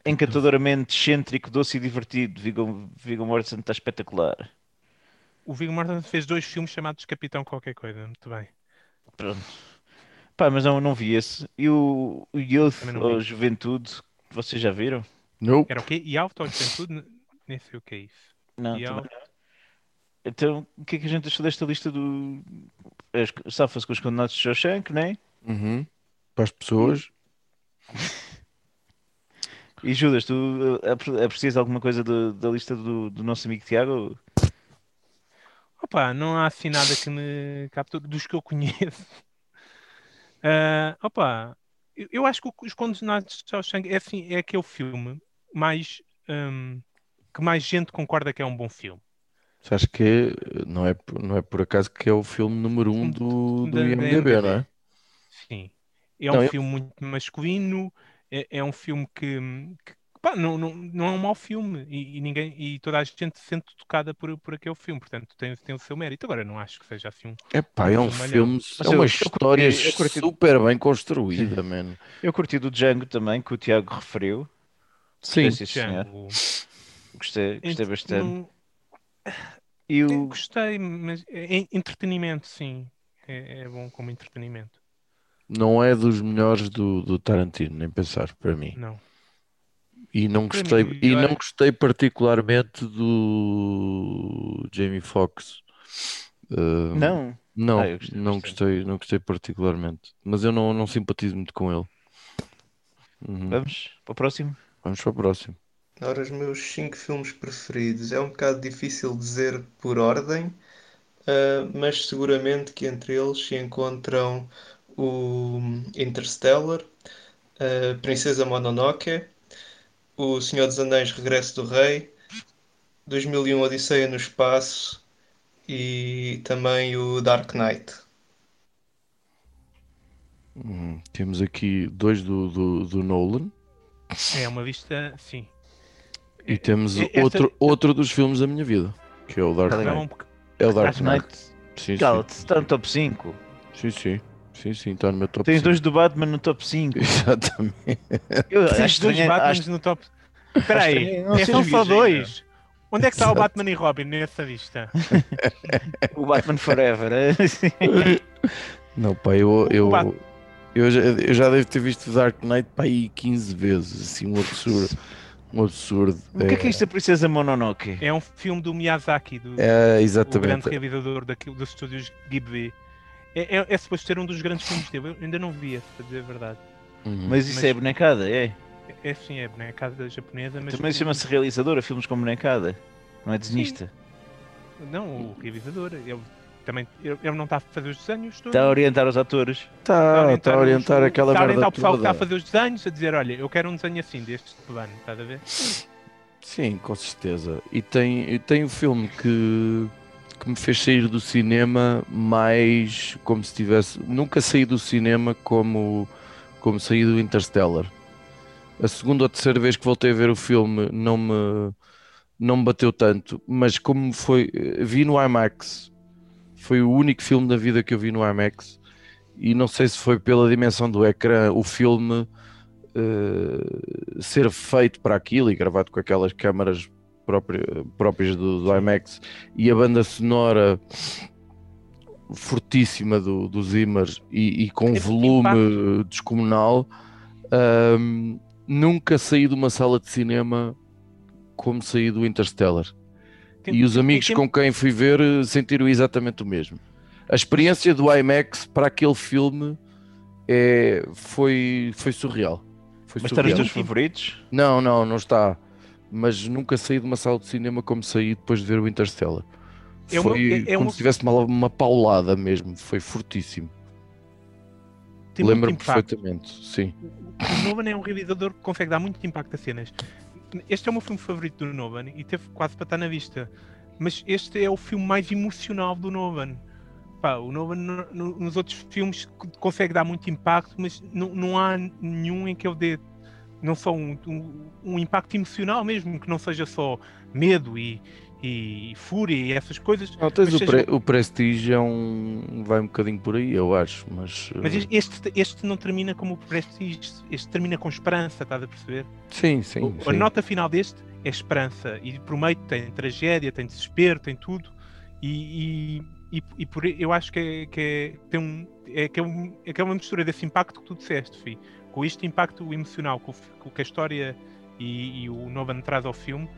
encantadoramente excêntrico, doce e divertido. Viggo, Viggo Mortensen está espetacular. O Viggo Mortensen fez dois filmes chamados Capitão qualquer coisa. Muito bem. Pronto. Pá, mas não, não vi esse. E o, o Youth, não ou. Juventude, vocês já viram? Nope. Era o quê? E Auto ou Juventude? Nem sei o que é isso. Não, não. Então, o que é que a gente achou desta lista do. as- Safa-se com os condenados de Shawshank, não é? Uhum. Para as pessoas. E Judas, tu eh, apre- aprecias alguma coisa do- da lista do, do nosso amigo Tiago? Opa, não há assim nada que me capture dos que eu conheço. Ah, opa, eu, eu acho que o- os Condenados de Shawshank é assim, é aquele filme mais hum, que mais gente concorda que é um bom filme. Acho que não, é, por- não é por acaso que é o filme número um do, do Da- da IMDB, não é? Sim. É Não, um eu- filme muito masculino, é, é um filme que, que, pá, não, não, não é um mau filme e, e ninguém e toda a gente se sente tocada por, por aquele filme, portanto tem, tem o seu mérito. Agora não acho que seja assim um. É pá, é um filme, é eu- uma eu história curti- eu curti- super bem construída, mano. Eu curti do Django também, que o Tiago referiu. Sim, Gostei, sim. Django. Gostei, gostei Ent- bastante. não- eu o. gostei, mas é, é entretenimento, sim. É, é bom como entretenimento. Não é dos melhores do, do Tarantino, nem pensar, para mim. Não. E não Para gostei, mim, e não gostei particularmente do Jamie Foxx. Uh, Não, Não, Ah, eu gostei não bastante. gostei, não gostei particularmente. Mas eu não, não simpatizo muito com ele. Uhum. vamos para o próximo. Vamos para o próximo. Ora, os meus 5 filmes preferidos. É um bocado difícil dizer por ordem, ah, mas seguramente que entre eles se encontram o Interstellar, a Princesa Mononoke, O Senhor dos Anéis Regresso do Rei, 2001 Odisseia no Espaço e também o Dark Knight. Hum, temos aqui dois do, do, do Nolan É uma vista, sim. e temos e- esta- outro, outro dos filmes da minha vida, que é o Dark Knight. É o Dark Knight. Knight. Sim, Cala-te, está no top 5. sim, sim, sim, sim, está no meu top Tens 5. dois do Batman no top 5. Exatamente. Eu Tens acho dois Batmans acho- no top. Espera aí, é, são só dois. Onde é que está o. Batman e Robin nessa lista? o Batman Forever. é? Não, pá, eu, eu, Bat- eu, já, eu já devo ter visto Dark Knight para aí 15 vezes, assim, um absurdo. Um absurdo. O que é que é isto da Princesa Mononoke? É um filme do Miyazaki, do, É, o exatamente. grande realizador daqui, dos estúdios Ghibli. É, é, é suposto ser um dos grandes filmes dele. Eu ainda não vi esse, para dizer a verdade. Uhum. Mas isso é bonecada, é? É sim, é bonecada japonesa, mas. Também chama-se realizadora, filmes com bonecada. Não é desenhista. Não, o realizador. Ele, também, ele, ele não está a fazer os desenhos todos. Está a orientar os atores. Está, está a os- orientar aquela Está a orientar o pessoal que está a toda. fazer os desenhos, a dizer: olha, eu quero um desenho assim, deste plano, estás a ver? Sim, com certeza. E tem, e tem um filme que, que me fez sair do cinema mais como se tivesse. Nunca saí do cinema como, como saí do Interstellar. A segunda ou terceira vez que voltei a ver o filme não me, não me bateu tanto, mas como foi. Vi no IMAX. Foi o único filme da vida que eu vi no IMAX. E não sei se foi pela dimensão do ecrã, o filme eh, ser feito para aquilo e gravado com aquelas câmaras própria- próprias do, do IMAX e a banda sonora fortíssima do, do Zimmer e, e com volume descomunal, ahm, nunca saí de uma sala de cinema como saí do Interstellar. Tem- E os amigos tem- com quem fui ver eh, sentiram exatamente o mesmo. A experiência do IMAX para aquele filme é, foi, foi surreal. Foi Mas está nos surreal. teus favoritos? Não, não, não está. Mas nunca saí de uma sala de cinema como saí depois de ver o Interstellar. É uma- Foi é- é como uma- se tivesse uma, uma paulada mesmo. Foi fortíssimo. Lembro-me perfeitamente. Sim. O Nolan é um realizador que consegue dar muito impacto a cenas. Este é o meu filme favorito do Nolan e teve quase para estar na vista. Mas este é o filme mais emocional do Nolan. Pá, o Nolan no- no- nos outros filmes consegue dar muito impacto, mas não, não há nenhum em que ele dê não só um, um, um impacto emocional mesmo, que não seja só medo e, e fúria e essas coisas. Não, tens o, seja- pre- o Prestige é um. vai um bocadinho por aí, eu acho. Mas, Mas eh, este, este não termina como o Prestige, este termina com esperança, estás a perceber? sim, sim. O- A sim. nota final deste é esperança e por meio tem tragédia, tem desespero, tem tudo e, e, e, e por eu acho que é, que é, tem um, é, que é, um, é que é uma mistura desse impacto que tu disseste, Fi, com este impacto emocional que, o que a história e, e o Novan traz ao filme,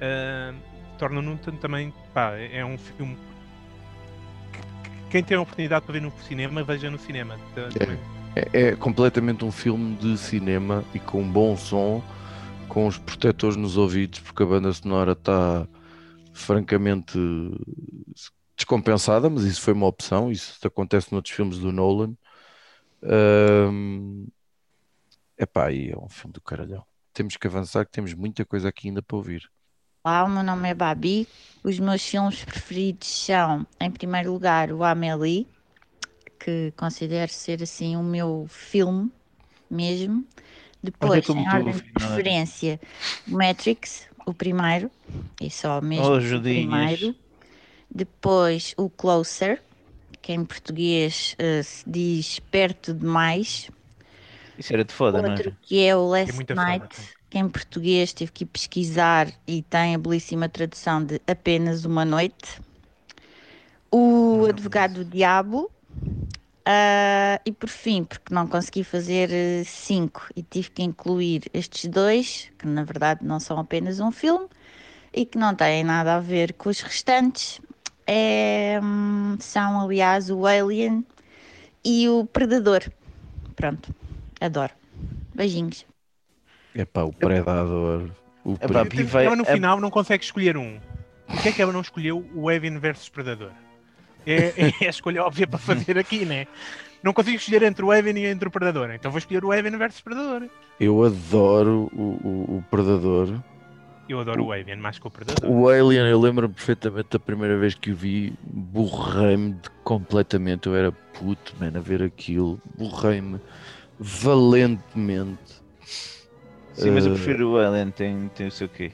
ah, torna-no tam- também, pá, é um filme que- que quem tem a oportunidade para ver no cinema, veja no cinema. Tá- também. É, é completamente um filme de cinema e com um bom som, com os protetores nos ouvidos, porque a banda sonora está francamente descompensada, mas isso foi uma opção, isso acontece noutros filmes do Nolan. Ahm, epá, e é um filme do caralhão. Temos que avançar, que temos muita coisa aqui ainda para ouvir. Olá, o meu nome é Babi. Os meus filmes preferidos são, em primeiro lugar, o Amélie, que considero ser assim o meu filme mesmo. Depois, em ordem de Fernanda. preferência, o Matrix, o primeiro, e só mesmo Oh, o Judinhas. primeiro. Depois, o Closer, que em português eh, se diz Perto Demais. Isso era de foda, não é? Outro que é o Last muita foda, Night, que em português tive que ir pesquisar e tem a belíssima tradução de Apenas Uma Noite. O Advogado do Diabo. ah, e por fim, porque não consegui fazer eh, cinco e tive que incluir estes dois, que na verdade não são apenas um filme e que não têm nada a ver com os restantes, é, hum, são aliás o Alien e o Predador. Pronto, adoro. Beijinhos. Epá, o Predador. O Epá, Pre- vai- ela no é- final não consegue escolher um. Por que é que ela não escolheu o Alien versus Predador? É, é a escolha óbvia para fazer aqui, né? Não consigo escolher entre o Alien e entre o Predador, então vou escolher o Alien versus Predador. Eu adoro o, o- o Predador. Eu adoro o Avian mais que o Predador. O Alien, eu lembro-me perfeitamente da primeira vez que o vi, borrei-me de- completamente. Eu era puto, man, a ver aquilo, borrei-me valentemente. Sim, mas eu Eh, prefiro o Alien, tem, tem o seu quê?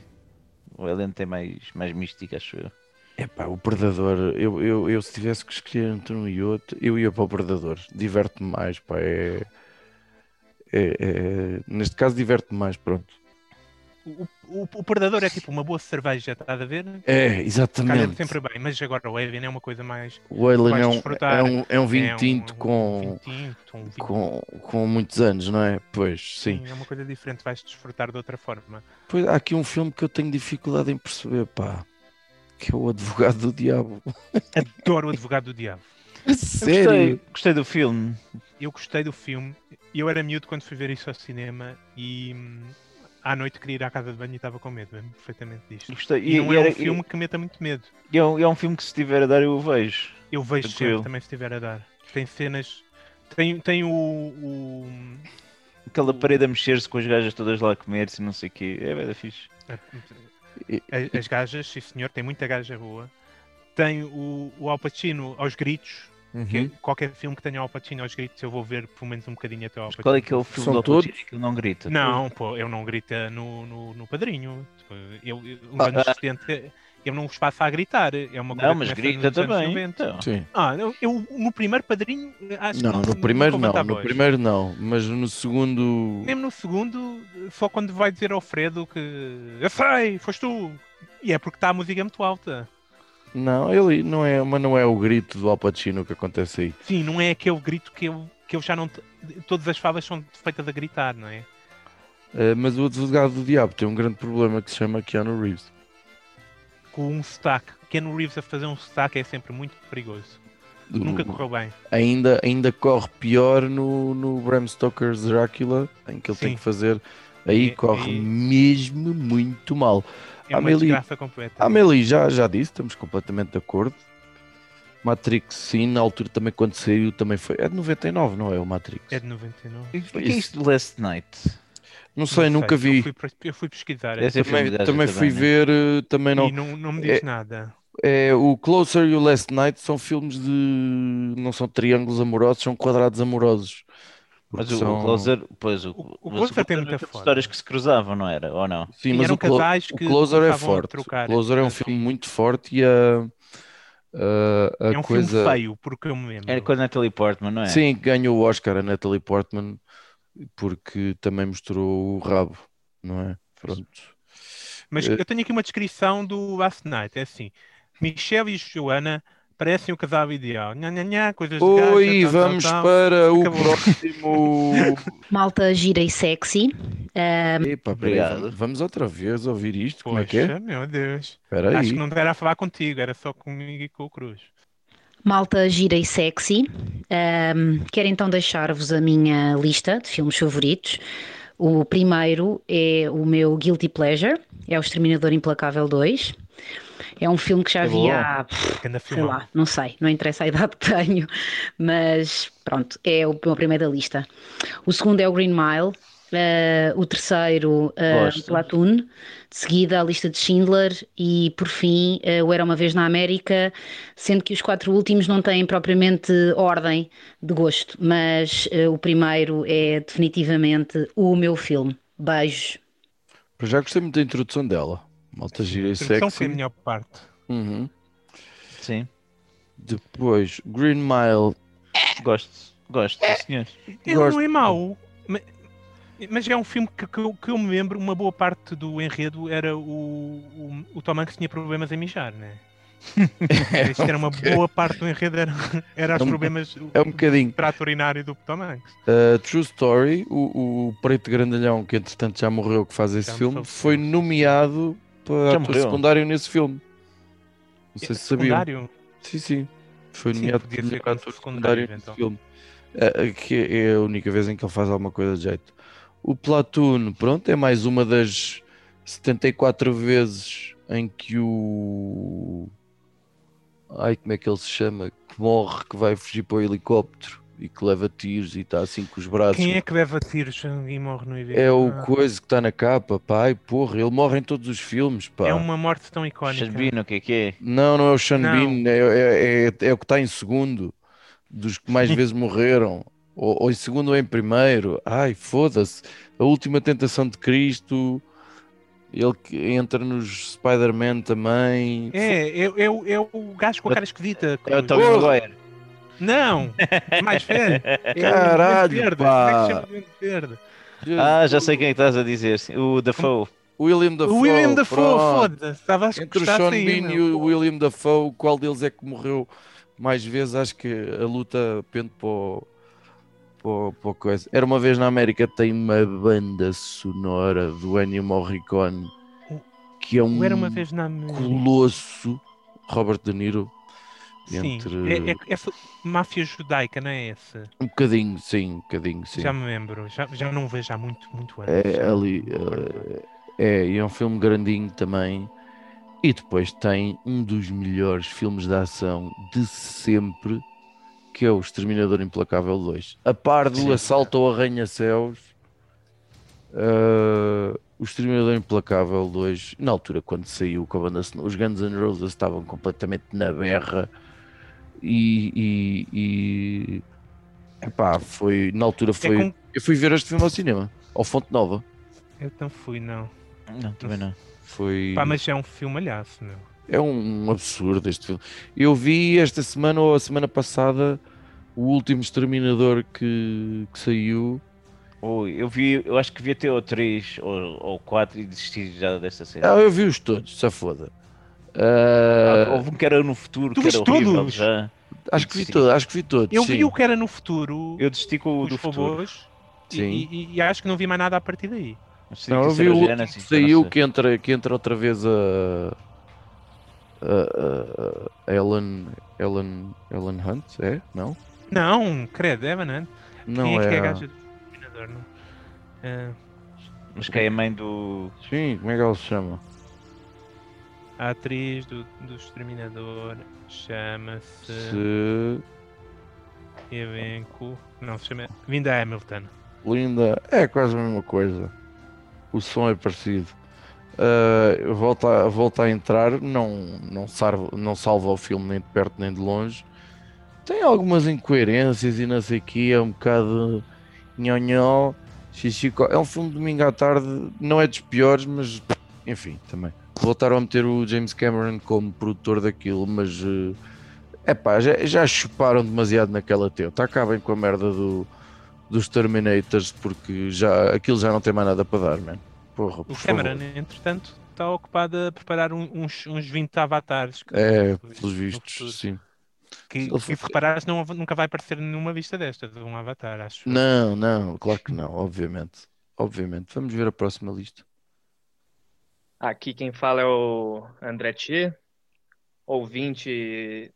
O Alien tem mais, mais mística, acho eu. Epá, o Predador, eu, eu, eu se tivesse que escolher entre um e outro, eu ia para o Predador. Diverte-me mais, pá. É, é- é- neste caso, diverte-me mais, pronto. O, o, o Predador é tipo uma boa cerveja, estás a ver? É, exatamente. Calha sempre bem, mas agora o Avian é uma coisa mais. O Alien vais é um, é um, é um vinho É um- tinto com, vinho tinto, um vinho- com, com muitos anos, não é? Pois, sim. É uma coisa diferente, vais desfrutar de outra forma. Pois, há aqui um filme que eu tenho dificuldade em perceber, pá. Que é o Advogado do Diabo. Adoro o Advogado do Diabo. Sério? Gostei, gostei do filme. Eu gostei do filme. Eu era miúdo quando fui ver isso ao cinema e hum, à noite queria ir à casa de banho e estava com medo, lembro perfeitamente disto. Gostei. E, E- não e é era- um filme que meta muito medo. E é um, é um filme que se estiver a dar eu o vejo. Eu vejo sempre Tranquilo. também se estiver a dar. Tem cenas. Tem, tem o. o- Aquela parede a mexer-se com as gajas todas lá a comer-se e não sei o quê. É bem fixe. as gajas, sim senhor, tem muita gaja boa. Tem o, o Al Pacino aos gritos. Que Uhum. qualquer filme que tenha o Al Pacino aos gritos, eu vou ver pelo menos um bocadinho até ao Al Pacino. Qual é que é o filme São do Al todos? Pacino que ele não grita? Não, pô, eu não grita no, no, no padrinho. Eu, eu, um Ah, anos ah. 70, eu não os passo a gritar. É uma coisa Não, que mas grita também, 90. então. Sim. Ah, eu, eu no primeiro padrinho acho Não, que no primeiro não, no primeiro não, mas no segundo. Mesmo no segundo, só quando vai dizer ao Fredo que eu sei, foste tu. E é porque está a música muito alta. Não, ele não é, mas não é o grito do Al Pacino que acontece aí. Sim, não é aquele grito que eu, que eu já não. Todas as falas são feitas a gritar, não é? Eh, mas o Advogado do Diabo tem um grande problema que se chama Keanu Reeves. Com um sotaque. Ken Reeves a fazer um sotaque é sempre muito perigoso. Nunca O- correu bem. Ainda, ainda corre pior no, no Bram Stoker's Drácula, em que ele tem Sim. que fazer. Aí corre e- mesmo muito mal. É uma Amélie- desgraça completa. Amélie já, já disse, estamos completamente de acordo. Matrix, sim, na altura também quando saiu, também foi. É de 99, não é o Matrix? É de 99. E o que é isto de Last Night? Não sei, Não nunca sei, vi. Eu fui, eu fui pesquisar. É Também, também fui né? ver, eh, também não. E não, não me diz É- nada. É, o Closer e o Last Night são filmes de. não são triângulos amorosos, são quadrados amorosos. Mas o, são- o Closer, pois o, o mas Closer tem era muita aquelas foda. histórias que se cruzavam, não era? Ou não? Sim, E mas eram o, Clo- casais o que Closer é forte. trocar. O Closer é um Assim. filme muito forte e a. a, a É um coisa. filme feio, porque eu me lembro. Era com a Natalie Portman, não é? Sim, ganhou o Oscar a Natalie Portman porque também mostrou o rabo, não é? Pronto. Mas Eh, eu tenho aqui uma descrição do Last Night. É assim: Michelle e Joana parecem o casal ideal. Nha, nha, nha, coisas de Oi, tal, tal, vamos tal. para o Acabou. próximo. Malta gira e sexy. Epá, peraí, Obrigado. vamos, outra vez ouvir isto? Como é que é? Poxa, meu Deus. Espera Acho aí. que não era a falar contigo, era só comigo e com o Cruz. malta gira e sexy. Ahm, quero então deixar-vos a minha lista de filmes favoritos. O primeiro é o meu Guilty Pleasure, é o Exterminador Implacável 2. É um filme que já É vi há, Anda sei filmão. lá, não sei, não interessa a idade que tenho, mas pronto, é o meu primeiro da lista. O segundo é o Green Mile, eh, o terceiro, uh. Platoon, de seguida a lista de Schindler e por fim eh, o Era uma Vez na América, sendo que os quatro últimos não têm propriamente ordem de gosto, mas eh, o primeiro é definitivamente o meu filme. Beijos. Para já gostei muito da introdução dela. Malta gira A e introdução foi a sexy. melhor parte. Uhum. Sim. Depois, Green Mile. Gosto. Gosto, sim, senhor. Ele Gosto. não é mau, ma- mas é um filme que, que, eu, que eu me lembro, uma boa parte do enredo era o, o, o Tom Hanks tinha problemas em mijar, né? Isto era uma boa parte do enredo, era, era os É um- problemas É um bocadinho. do trato urinário do Tom Hanks. Uh, True Story, o, o Preto Grandalhão, que entretanto já morreu, que faz esse Já me filme, foi nomeado para Já ator secundário nesse filme. Não sei se sabiam. Secundário? Sim, sim. Foi Sim, nomeado podia para ser ator secundário, secundário nesse então. filme. Uh, que é a única vez em que ele faz alguma coisa de jeito. O Platoon, pronto, é mais uma das 74 vezes em que o. Ai, como é que ele se chama? Que morre, que vai fugir para o helicóptero. E que leva tiros e está assim com os braços. Quem é que leva tiros e morre no evento? É o Ah, coisa que está na capa, pai, porra, ele morre em todos os filmes, pá. é uma morte tão icónica. Xarbino, o que é que é? Não, não é o. Bean, é, é, é, é o que está em segundo, dos que mais vezes morreram, ou, ou em segundo ou em primeiro. Ai, foda-se. A última tentação de Cristo, ele que entra nos Spider-Man também. É, é, é, o- é o gajo com a cara esquisita. É o. Tommy Maguire. Não, mais velho. É Caralho, pá. É? Ah, já sei quem que estás a dizer. O Dafoe. William Dafoe. O William Dafoe, foda-se. Estava a Entre o Sean Bean e o William Dafoe, qual deles é que morreu mais vezes? Acho que a luta pende para o, para coisa. Era uma vez na América, tem uma banda sonora do Ennio Morricone que é um O Era uma vez na América. colosso. Robert De Niro. Sim, Entre... é, é, essa máfia judaica, não é essa? Um bocadinho, sim, um bocadinho, sim. Já me lembro, já, já não vejo há muito, muito anos. É ali. eh, É, e é um filme grandinho também. E depois tem um dos melhores filmes de ação de sempre, que é o Exterminador Implacável 2. A par do Sim. Assalto ao Arranha-Céus, eh, o Exterminador Implacável 2, na altura quando saiu com a banda os Guns N' Roses estavam completamente na berra e, e, e epá, foi, na altura foi. com- Eu fui ver este filme ao cinema, ao Fonte Nova. Eu não fui, não. Não, também não. Foi. Pá, mas é um filmalhaço, meu. É um absurdo este filme. Eu vi esta semana ou a semana passada o último Exterminador que, que saiu. Ui, eu vi, eu acho que vi até o 3 ou, ou 4 e desisti já desta série. Ah, eu vi-os todos, se foda. Ah, houve um que era no futuro, Tu que era horrível todos? já. acho que vi todos, acho que vi todos. Eu sim. vi o que era no futuro, Eu desisti com o do futuro. robôs, e, Sim. e- e acho que não vi mais nada a partir daí. Sim, Não, eu vi o assim, que saiu que entra, que entra outra vez a, a, a- Ellen, Ellen, Ellen Hunt, é? Não? Não, credo, é banana. Não Quem é que é é a a- gaja do Exterminador, não? Ah, Mas que é a mãe do. Sim, como é que ela se chama? A atriz do, do Exterminador chama-se Se... elenco. Não, se chama Linda Hamilton. Linda, é quase a mesma coisa. O som é parecido. Uh, volta, a- volta a entrar, não, não, salva, não salva o filme nem de perto nem de longe. Tem algumas incoerências e não sei o que, é um bocado nhonhó, xixico. É um filme de domingo à tarde, não é dos piores, mas enfim, também. Voltaram a meter o James Cameron como produtor daquilo, mas é pá, já, já chuparam demasiado naquela teta. Acabem com a merda do, dos Terminators porque já, aquilo já não tem mais nada para dar, man. Porra, O por Cameron, favor. entretanto, está ocupado a preparar um- uns, uns 20 avatares. que- É, pelos vistos, sim. Que, que se reparares, não, nunca vai aparecer numa lista destas, de um avatar, acho. Não, não, claro que não, obviamente. Obviamente. Vamos ver a próxima lista. Aqui quem fala é o André Tchê, ouvinte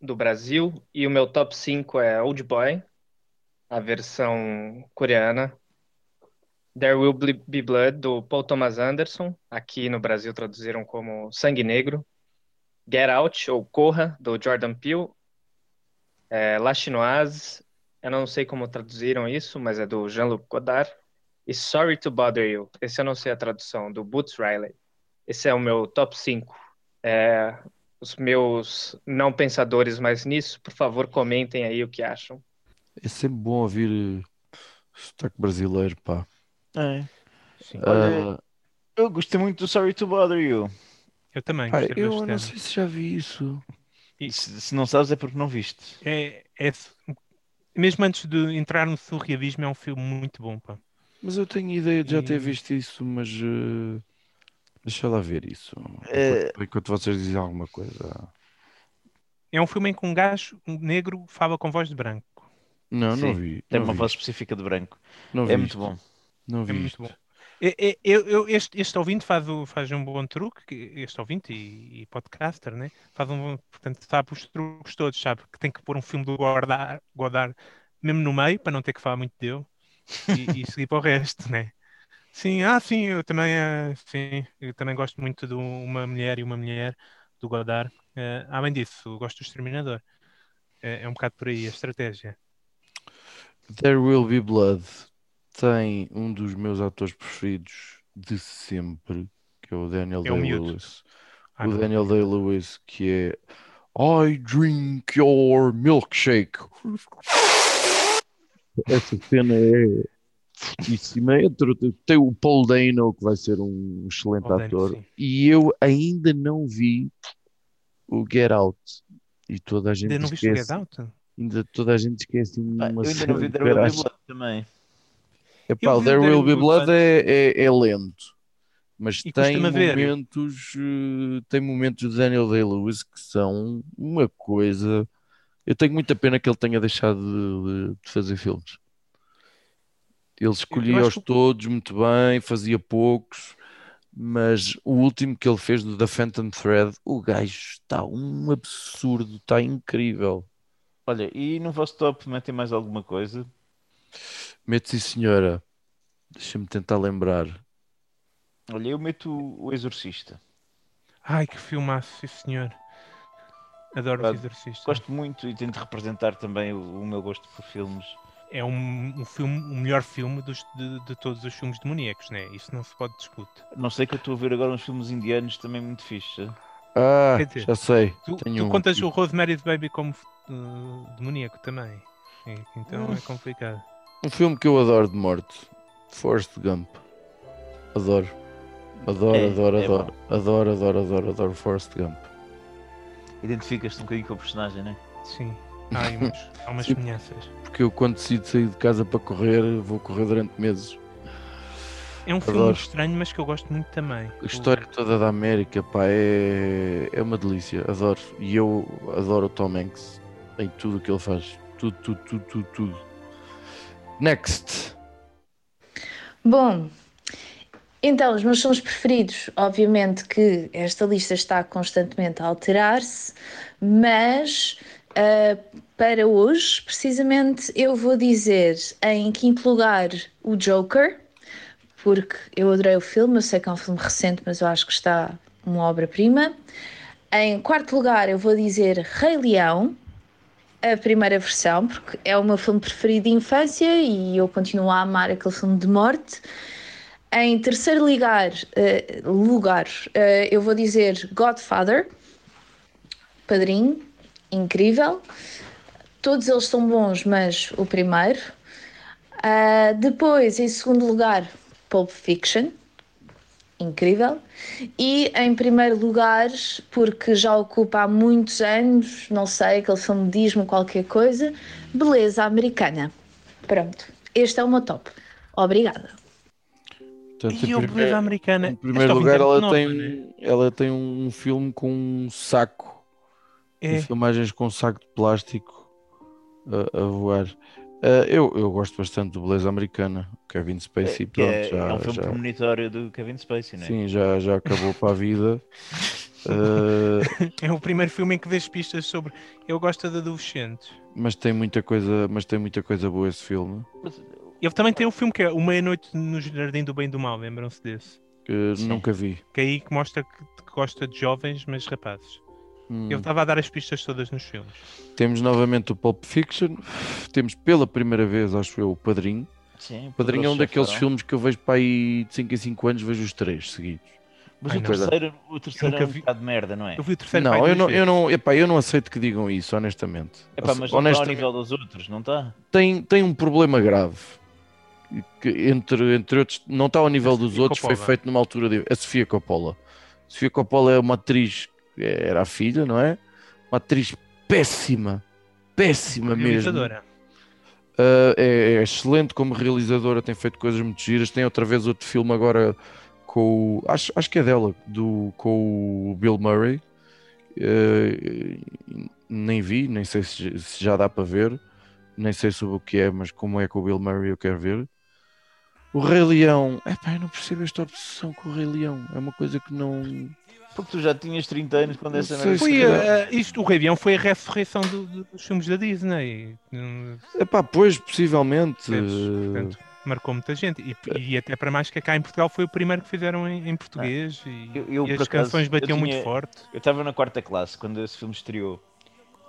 do Brasil, e o meu top 5 é Old Boy, a versão coreana, There Will Be Be Blood, do Paul Thomas Anderson, aqui no Brasil traduziram como Sangue Negro, Get Out, ou Corra, do Jordan Peele, é, La Chinoise, eu não sei como traduziram isso, mas é do Jean-Luc Godard, e Sorry to Bother You, esse eu não sei a tradução, do Boots Riley. Esse é o meu top 5. É, os meus não pensadores mais nisso, por favor, comentem aí o que acham. É sempre bom ouvir eh, sotaque brasileiro, pá. É. Olha, Ah, eu gostei muito do Sorry to Bother You. Eu também pá, eu não sei se já vi isso. Se, se não sabes é porque não viste. É, é, mesmo antes de entrar no surrealismo, é um filme muito bom, pá. Mas eu tenho ideia de já ter visto isso, mas eh, deixa lá ver isso. É. Enquanto, enquanto vocês dizem alguma coisa. É um filme em que um gajo negro fala com voz de branco. Não, não Sim, vi. Tem não uma vi voz específica de branco. Não É vi muito bom. Não É vi muito isto. bom. É- é- eu- eu- este, este ouvinte faz, o- faz um bom truque, que- este ouvinte e, e podcaster, né? Faz um, bom- portanto, sabe os truques todos, sabe que tem que pôr um filme do Godard, Godard mesmo no meio, para não ter que falar muito dele, e, e seguir para o resto, né? Sim, ah, sim, eu também, eh, sim, eu também gosto muito de Uma Mulher e Uma Mulher, do Godard. Eh, além disso, gosto do Exterminador. É, é um bocado por aí a estratégia. There Will Be Blood tem um dos meus atores preferidos de sempre, que é o Daniel É. Day-Lewis. Ah, O não. Daniel Day-Lewis, que é I drink your milkshake. Essa cena é fortíssima. Entre- Tem o Paul Dano, que vai ser um excelente Paul Dano, ator. sim. E eu ainda não vi o Get Out. E toda a gente Ainda não viste o esquece. Get Out? Ainda toda a gente esquece uma eu ainda não vi There Will Be. Blood também. Epá, o There Will Be Blood é, é, é lento, mas E tem momentos, eh, tem momentos de Daniel Day-Lewis que são uma coisa. Eu tenho muita pena que ele tenha deixado de, de fazer filmes. Ele escolhia-os que- todos muito bem, fazia poucos, mas o último que ele fez do The Phantom Thread, o gajo está um absurdo, está incrível. Olha, e no vosso top metem mais alguma coisa? Mete sim, senhora. Deixa-me tentar lembrar. Olha, eu meto o o Exorcista. Ai, que filmaço, sim senhor. Adoro Pá, os exorcistas. Gosto muito e tento representar também o, o meu gosto por filmes. É um, um filme, o melhor filme dos- de, de todos os filmes demoníacos, né? Isso não se pode discutir. Não sei que eu estou a ver agora uns filmes indianos também muito fixe. Ah, dizer, já sei. Tu, Tenho tu um contas o Rosemary's Baby como uh, demoníaco também. É, Então Hum. é complicado. Um filme que eu adoro de morte. Forrest Gump. Adoro. Adoro, É, adoro, é adoro. Adoro, adoro, adoro, adoro Forrest Gump. Identificas-te um bocadinho com o personagem, não é? Sim. Há, aí umas, há umas Sim. semelhanças. Porque eu quando decido sair de casa para correr, vou correr durante meses. É um filme Adoro. muito estranho, mas que eu gosto muito também. A história toda da América, pá, é, é uma delícia. Adoro. E eu adoro o Tom Hanks em tudo o que ele faz. Tudo, tudo, tudo, tudo, tudo. Next. Bom, então, os meus sons preferidos, obviamente que esta lista está constantemente a alterar-se, mas ah, para hoje, precisamente, eu vou dizer em quinto lugar o Joker, porque eu adorei o filme, eu sei que é um filme recente, mas eu acho que está uma obra-prima. Em quarto lugar, eu vou dizer Rei Leão, a primeira versão, porque é o meu filme preferido de infância e eu continuo a amar aquele filme de morte. Em terceiro lugar, eh, lugar eh, eu vou dizer Godfather, Padrinho, incrível. Todos eles são bons, mas o primeiro. Ah, depois, em segundo lugar, Pulp Fiction, incrível. E em primeiro lugar, porque já ocupa há muitos anos, não sei, aquele filme diz-me qualquer coisa, Beleza Americana. Pronto, este é o meu top. Obrigada. Portanto, E em o primeiro- Beleza Americana. Em primeiro lugar, é ela tem, né? ela tem um filme com um saco É. de filmagens com um saco de plástico a, a voar. Ah, eu, eu gosto bastante do Beleza Americana. Kevin Spacey, Que é, pronto, já, é um filme já- premonitório do Kevin Spacey, não é? sim, já, já acabou para a vida. Ah, É o primeiro filme em que vês pistas sobre. Eu gosto de adolescentes. mas tem muita coisa, mas tem muita coisa boa esse filme. Ele também tem um filme que é O Meia-Noite no Jardim do Bem e do Mal, lembram-se desse? que nunca vi. Que é aí que mostra que, que gosta de jovens, mas rapazes. Hum. Ele estava a dar as pistas todas nos filmes. Temos novamente o Pulp Fiction. Temos pela primeira vez, acho eu, o Padrinho. Sim, o Padrinho é um daqueles filmes que eu vejo para aí de 5 em 5 anos, vejo os três seguidos. Mas Ai, o terceiro, o terceiro é um vi- bocado de merda, não é? Eu vi o terceiro Não, eu não, eu não, epá, eu não aceito que digam isso, honestamente. Epá, mas não está ao Honestamente, nível dos outros, não está? tem, tem um problema grave. Que, entre, entre outros, não está ao nível dos Sofia outros, foi Coppola. feito numa altura de. A Sofia Coppola. Sofia Coppola é uma atriz, era a filha, não é? Uma atriz péssima, péssima mesmo. Uh, é, é excelente como realizadora, tem feito coisas muito giras. Tem outra vez outro filme agora com o. Acho, acho que é dela, do, com o Bill Murray. Uh, nem vi, nem sei se, se já dá para ver, nem sei sobre o que é, mas como é com o Bill Murray eu quero ver. O Rei Leão, epá, eu não percebo esta obsessão com o Rei Leão, é uma coisa que não. Porque tu já tinhas 30 anos quando essa merda se Foi, saiu. calhar- eh, isto, o Rei Leão foi a ressurreição do- do- dos filmes da Disney. Epá, pois, possivelmente. Portanto, marcou muita gente. E, e até para mais que cá em Portugal foi o primeiro que fizeram em, em português. E, Eu- eu, e as acaso, canções batiam tinha- muito forte. Eu estava na quarta classe quando esse filme estreou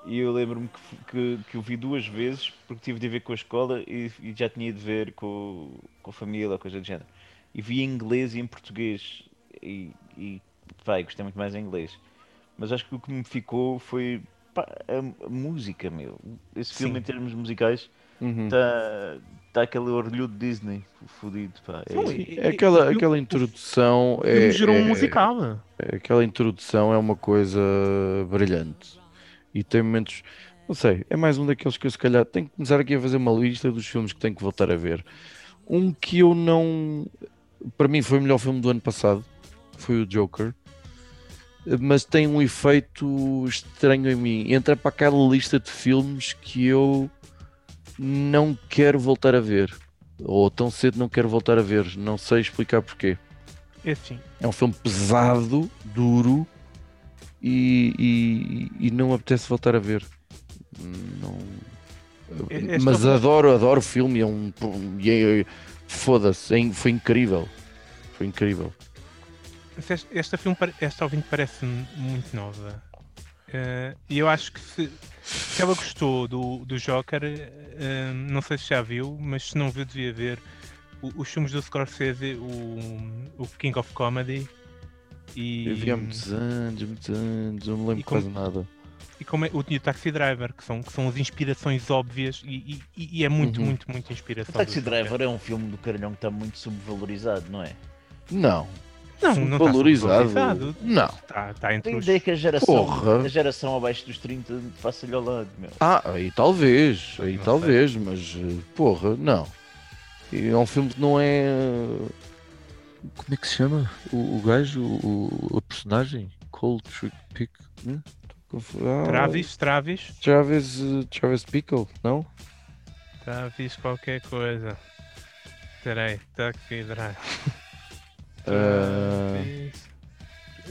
E eu lembro-me que, que, que eu vi duas vezes porque tive de ver com a escola e, e já tinha de ver com, com a família ou coisa do género. E vi em inglês e em português. E, e pá, gostei muito mais em inglês. Mas acho que o que me ficou foi pá, a, a música, meu. Esse filme, Sim. em termos musicais, Uhum. está tá aquele orgulho de Disney fodido. Pá. É- É aquela, o- aquela introdução. filme é, gerou um é- musical. é- Aquela introdução é uma coisa brilhante. E tem momentos. Não sei, é mais um daqueles que eu se calhar tenho que começar aqui a fazer uma lista dos filmes que tenho que voltar a ver. Um que eu não. Para mim foi o melhor filme do ano passado. Foi o Joker. Mas tem um efeito estranho em mim. Entra para aquela lista de filmes que eu não quero voltar a ver. Ou tão cedo não quero voltar a ver. Não sei explicar porquê. É. É um filme pesado, duro e, e- e não apetece voltar a ver. Não... É- esta- Mas adoro, adoro o filme. É um, é- Foda-se, é- foi incrível. Foi incrível. Esta, filme, esta ouvinte parece muito nova. Eh, E eu acho que se, se ela gostou do, do Joker, eh, não sei se já viu, mas se não viu, devia ver o- os filmes do Scorsese, o, o King of Comedy. E, Eu vi há muitos anos, muitos anos, não me lembro como- quase nada. e como é, o o Taxi Driver, que são, que são as inspirações óbvias, e, e- e é muito, Uhum. muito, muito O inspiração. Taxi do Joker. Driver é um filme do caralhão que está muito subvalorizado, não é? Não. Não, não está Valorizado. subvalorizado. Não. Está, está entre Tenho os... ideia que a geração, Porra. a geração abaixo dos 30 passa-lhe ao lado, meu. Ah, aí talvez, aí Não talvez, mas eh, porra, não. É um filme que não é. Como é que se chama? O, o gajo, o, o personagem? Cold Trick Pick? Hum? Ah, Travis, Travis, Travis, eh, Travis Pickle, não? Travis qualquer coisa. Peraí, Taxi Driver. Ah, Travis.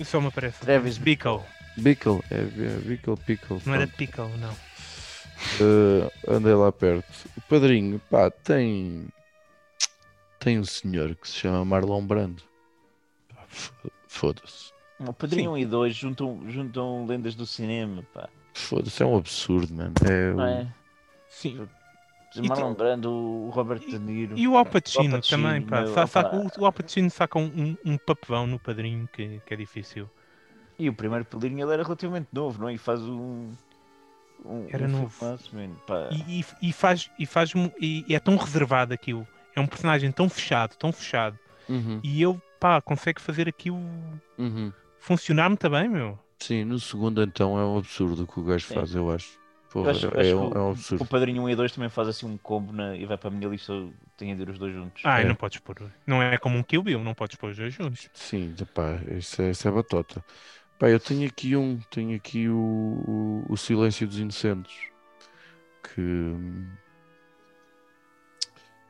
Só me aparece. Travis Bickle. Pickle, é, é Pickle, Pickle. Não era. Pickle, não. Eh, andei lá perto. O padrinho, pá, tem. Tem um senhor que se chama Marlon Brando. Foda-se. O Padrinho 1 e 2 juntam, juntam lendas do cinema, pá. Foda-se, é um absurdo, mano. É, Não o- é? Sim. Marlon Brando, o Robert De Niro. E o Al Pacino também, pá. meu, Sa- sa- opá. o, o Al Pacino saca um, um, um papelão no padrinho que, que é difícil. E o primeiro Padrinho ele era relativamente novo, não é? E faz um. um Era um novo. filmaço, man, pá. E, e, e faz, e, faz e, e é tão reservado aquilo. É um personagem tão fechado, tão fechado. Uhum, E ele, pá, consegue fazer aquilo uhum. funcionar muito bem, meu. Sim, no segundo então é um absurdo o que o gajo Sim. faz, eu acho. Eu Porra, acho, é, acho um, que é um o- absurdo. o Padrinho 1 e 2 também faz assim um combo na- e vai para a minha lista. Tem de ir os dois juntos. Ah, É. não podes pôr. Não é como um Kill Bill, não podes pôr os dois juntos. Sim, pá, isso é, isso é batota. Pá, eu tenho aqui um, tenho aqui o, o, o Silêncio dos Inocentes, que hum,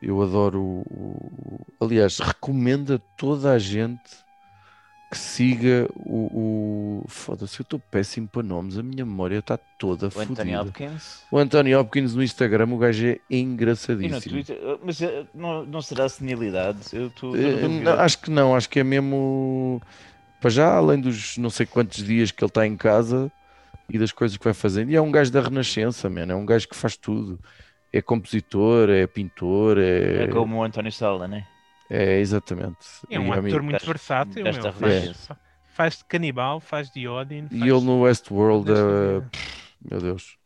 eu adoro. O, o- aliás, recomendo a toda a gente que siga o. o Foda-se, eu estou péssimo para nomes, a minha memória está toda O Anthony. Hopkins. O Anthony Hopkins no Instagram, o gajo é no engraçadíssimo. Twitter. Mas eh, não, não será senilidade? Eu estou. Eh, não, acho que não, acho que é mesmo para já, além dos não sei quantos dias que ele está em casa e das coisas que vai fazendo. E é um gajo da Renascença, man, é um gajo que faz tudo. É compositor, é pintor, é. É como o António Sala, né? É, exatamente. É um E, ator muito gajo- versátil, gajo meu. Faz, Renascença. faz de canibal, faz de Odin. e faz- ele no Westworld é. pff, Meu Deus.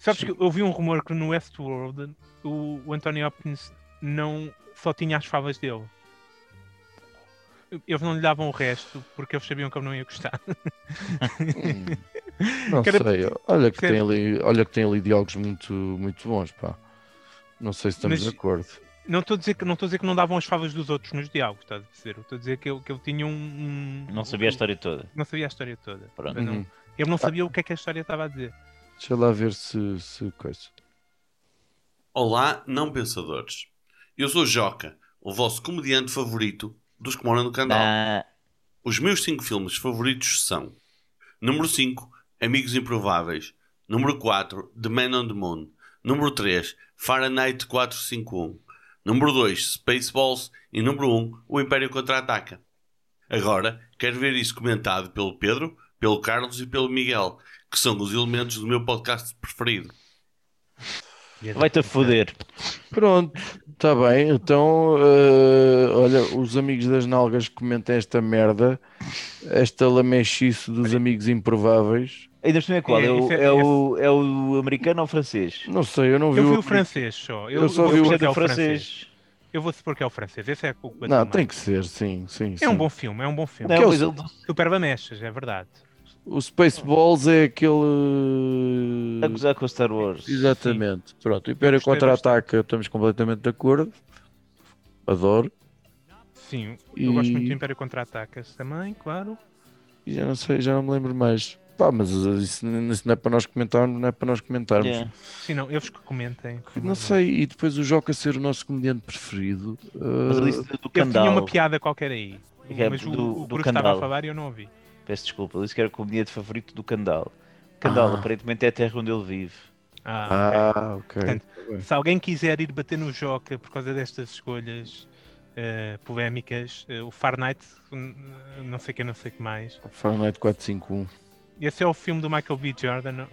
Sabes que eu ouvi um rumor que no Westworld o, o Anthony Hopkins não só tinha as favas dele. Eles não lhe davam o resto porque eles sabiam que ele não ia gostar. Não era- sei, olha que, tem ali, olha que tem ali diálogos muito, muito bons, pá. Não sei se estamos Mas- de acordo. Não estou a dizer que não estou a dizer que não davam as favas dos outros nos diálogos, estás a dizer? Eu Estou a dizer que ele, que ele tinha um, um- Não sabia a história toda. Não sabia a história toda. Pronto. Eu não- Uhum. Ele não sabia o que é que a história estava a dizer. Deixa lá ver se, se coisa. Olá, não pensadores. Eu sou Joca, o vosso comediante favorito dos que moram no Candal. Ah, Os meus 5 filmes favoritos são Número 5, Amigos Improváveis Número 4, The Man on the Moon Número 3, Fahrenheit 451 Número 2, Spaceballs e número 1, O Império Contra-Ataca. Agora, quero ver isso comentado pelo Pedro, pelo Carlos e pelo Miguel, que são os elementos do meu podcast preferido. Vai-te a foder. Pronto, está bem. Então, eh, olha, os amigos das nalgas que comentem esta merda, esta lamechice dos amigos improváveis. Ainda cima é qual? É, É, o, isso é- é, o, é o americano ou o francês? Não sei, eu não vi Eu vi o o francês só. Eu só vi vou o que é francês. Eu vou supor que é o francês. Esse é o Não, mais. tem que ser, sim, sim. É um sim. bom filme, é um bom filme. Não, mas ele- Super Bamechas, é verdade. O Spaceballs é aquele. A gozar com o Star Wars. Exatamente. Pronto, o Império Contra-Ataca, estamos completamente de acordo. Adoro. Sim, eu gosto muito do E- Império Contra-Atacas também, claro. E já não sei, já não me lembro mais. Pá, mas isso, isso não é para nós comentarmos, não é para nós comentarmos. Yeah. Sim, não, eles que comentem. Não sei, e depois o Joca ser o nosso comediante preferido. Mas uh, ele disse do Ele tinha Candal. uma piada qualquer aí. É mas o, do- o do Bruno estava a Candal. falar e eu não ouvi. Peço desculpa, ele disse que era o comediante favorito do Candal. Candal, Ah. aparentemente é a terra onde ele vive. Ah, Ah, ok. Portanto, Tá se alguém quiser ir bater no Joca por causa destas escolhas eh, polémicas, eh, o Far Night, não sei o que, não sei o que mais. Fahrenheit 451. Esse é o filme do Michael B. Jordan?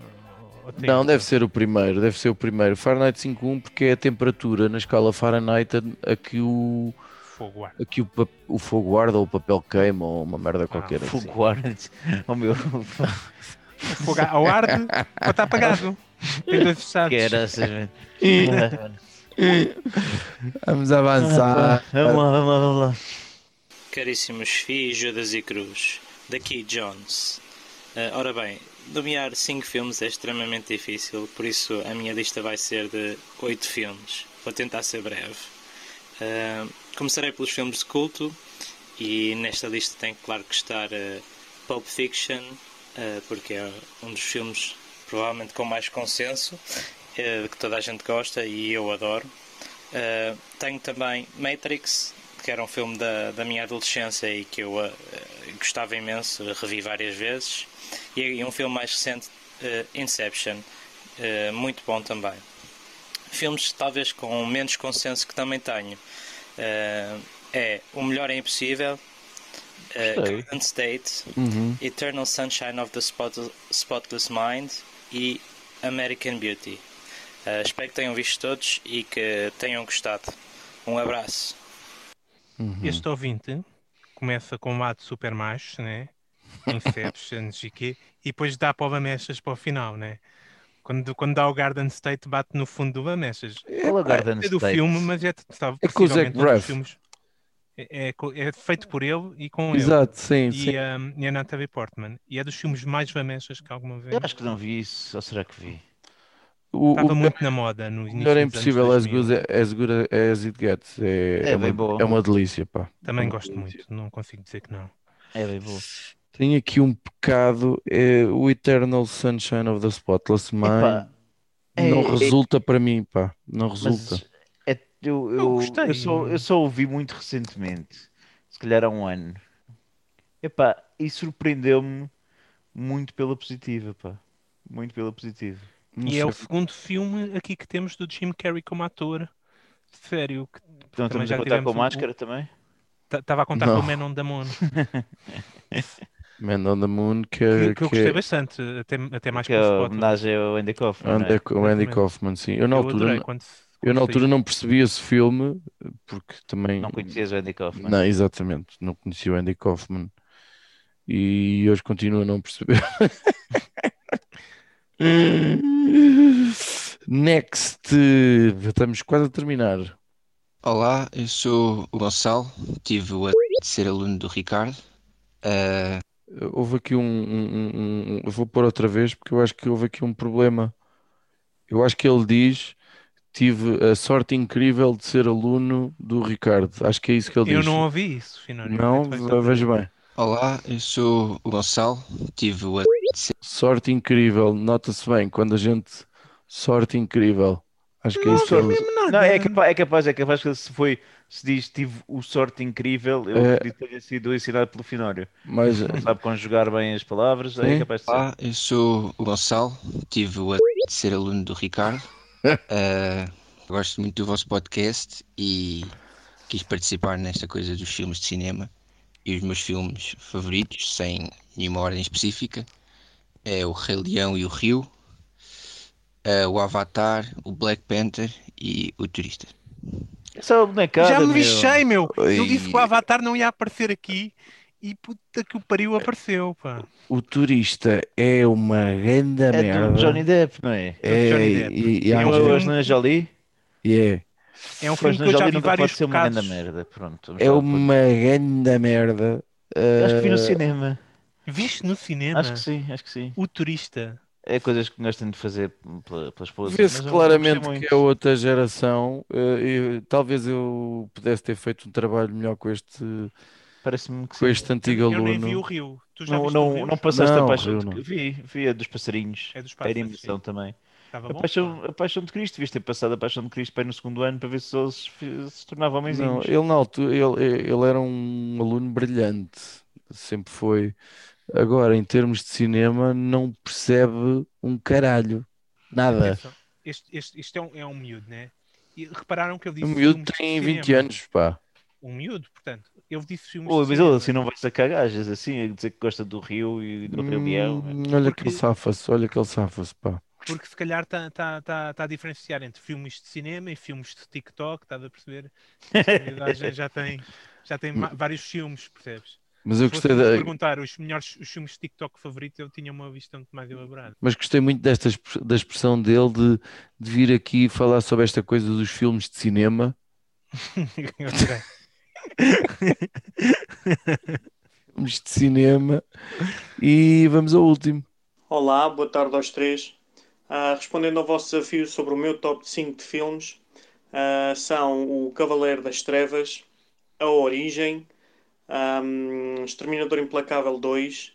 Não, deve ser o primeiro, deve ser o primeiro. Fahrenheit 51 porque é a temperatura na escala Fahrenheit a, a que o Fogo arde. a que o, o fogo arde ou o papel queima ou uma merda qualquer assim. Fogo arde. Oh meu. Fogo ao arde ou está apagado? Tem dois estados. Que era assim, Vamos avançar. Vamos lá, vamos lá, vamos lá. Caríssimos FI, Judas e Cruz, daqui Jones. Ah, ora bem, nomear 5 filmes é extremamente difícil, por isso a minha lista vai ser de 8 filmes. Vou tentar ser breve. Ah, começarei pelos filmes de culto e nesta lista tem claro que estar ah, Pulp Fiction, ah, porque é um dos filmes provavelmente com mais consenso, ah, que toda a gente gosta e eu adoro. Uh, tenho também Matrix, que era um filme da, da minha adolescência e que eu uh, uh, gostava imenso, revi várias vezes. E, e um filme mais recente, uh, Inception, uh, muito bom também. Filmes talvez com menos consenso que também tenho. Uh, é O Melhor é Impossível, uh, Gostei. Garden State, Uhum. Eternal Sunshine of the Spot- Spotless Mind e American Beauty. Uh, espero que tenham visto todos e que tenham gostado. Um abraço. Uhum. Este ouvinte começa com um lado super macho, né? Inception, e quê, e depois dá para o Bamechas para o final, né? Quando, quando dá o Garden State, bate no fundo do Bamechas. Qual é Garden é do State? filme, mas é, sabe, É com o Zach Braff. filmes. É, é é feito por ele e com ele. Exato, sim, e, sim. um, e a Natalie Portman. E é dos filmes mais Bamechas que alguma vez. Eu acho que não vi isso, ou será que vi? O, Estava o muito na moda no início melhor é impossível as 2000. good, as good as it gets. É, É é, bem uma, boa. é uma delícia, pá. Também É uma gosto delícia. muito, não consigo dizer que não. É bem boa. Tenho aqui um pecado, é o Eternal Sunshine of the Spotless Mind. Epá, não é- resulta para mim, pá. Não resulta. É, eu, Eu eu, gostei. eu, só, eu só ouvi muito recentemente, se calhar há um ano. Epá, e surpreendeu-me muito pela positiva, pá. Muito pela positiva. Não E é o segundo filme aqui que temos do Jim Carrey como ator. Sério. que Então estamos a já contar com o- máscara também? Estava a contar Não. com o Man on the Moon. Man on the Moon, que, que, é- que eu que gostei é bastante, até, até mais Que que é o a homenagem ao Andy Kaufman, não é? Andy, o Andy Exatamente. Kaufman, sim. Eu na Eu altura, quando, eu na altura não percebi esse filme, porque também... Não conhecias o Andy Kaufman? Não, exatamente, não conhecia o Andy Kaufman. E hoje continuo a não perceber. Next, estamos quase a terminar. Olá, eu sou o Gonçalo, tive o de ser aluno do Ricardo. Ah, Houve aqui um, um- um- um- Eu vou pôr outra vez porque eu acho que houve aqui um problema. Eu acho que ele diz: tive a sorte incrível de ser aluno do Ricardo. Acho que é isso que ele Eu diz. não ouvi isso, Finório. Não, vai- veja bem. Olá, eu sou o Gonçalo, tive ser Sorte incrível, nota-se bem quando a gente. Sorte incrível. Acho que é isso que ele diz. Não, é capaz, é capaz, é capaz que se foi, se diz tive o sorte incrível, eu É. acredito que tenha sido ensinado pelo Finório. Mas- não sabe conjugar bem as palavras, é Sim. capaz de ser. Olá, eu sou o Gonçalo, tive o de ser aluno do Ricardo. Ah, gosto muito do vosso podcast e quis participar nesta coisa dos filmes de cinema. E os meus filmes favoritos, sem nenhuma ordem específica, é o Rei Leão e o Rio, eh, o Avatar, o Black Panther e o Turista. É bonecada, Já me meu. lixei, meu. Eu Ai. disse que o Avatar não ia aparecer aqui e puta que o pariu apareceu, pá. O turista é uma grande É merda. do Johnny Depp, não é? É, Johnny Depp. e, e É há o gente- Angelina Jolie? e é. É um filme que eu já Jolie vi nunca vários pode ser uma grande merda. Pronto, É uma grande merda. Eu Acho que vi no Uh, cinema. Viste no cinema? Acho que sim, acho que sim. O turista. É coisas que gostam de fazer pela, pela esposa. Vê-se eu não claramente que é outra geração. Uh, eu- talvez eu pudesse ter feito um trabalho melhor com este, Parece-me que com sim. este antigo Eu aluno. nem vi o Rio. Tu já Não, viste o não, Rio? não passaste Não, a paixão eu de... não. Vi, vi a dos passarinhos. É dos Era pássaros, emoção também. Estava A bom? paixão, a paixão de Cristo, viste ter passado a paixão de Cristo para no segundo ano para ver se eles se tornavam Não, homenzinhos. ele na altura, ele, ele era um aluno brilhante, sempre foi. Agora, em termos de cinema, não percebe um caralho, nada. Este, este, este é, um, é um miúdo, né? E repararam que eu O disse miúdo filmes de tem 20 cinema. anos, pá. Um miúdo, portanto. Eu disse filmes Pô, de mas ele assim não vai sacar gajas, assim, a dizer que gosta do Rio e do Rio Leão. Hum, olha que ele safa-se, olha que ele safa-se, pá. Porque se calhar está tá, tá, tá a diferenciar entre filmes de cinema e filmes de TikTok, estás a perceber? Já, já tem, já tem ma- vários filmes, percebes? Mas eu gostei da- perguntar os melhores os filmes de TikTok favoritos, eu tinha uma vista muito mais elaborada. Mas gostei muito desta da expressão dele de, de vir aqui falar sobre esta coisa dos filmes de cinema. filmes de cinema. E vamos ao último. Olá, boa tarde aos três. Ah, respondendo ao vosso desafio sobre o meu top 5 de filmes, ah, são O Cavaleiro das Trevas, A Origem, ahm, Exterminador Implacável 2,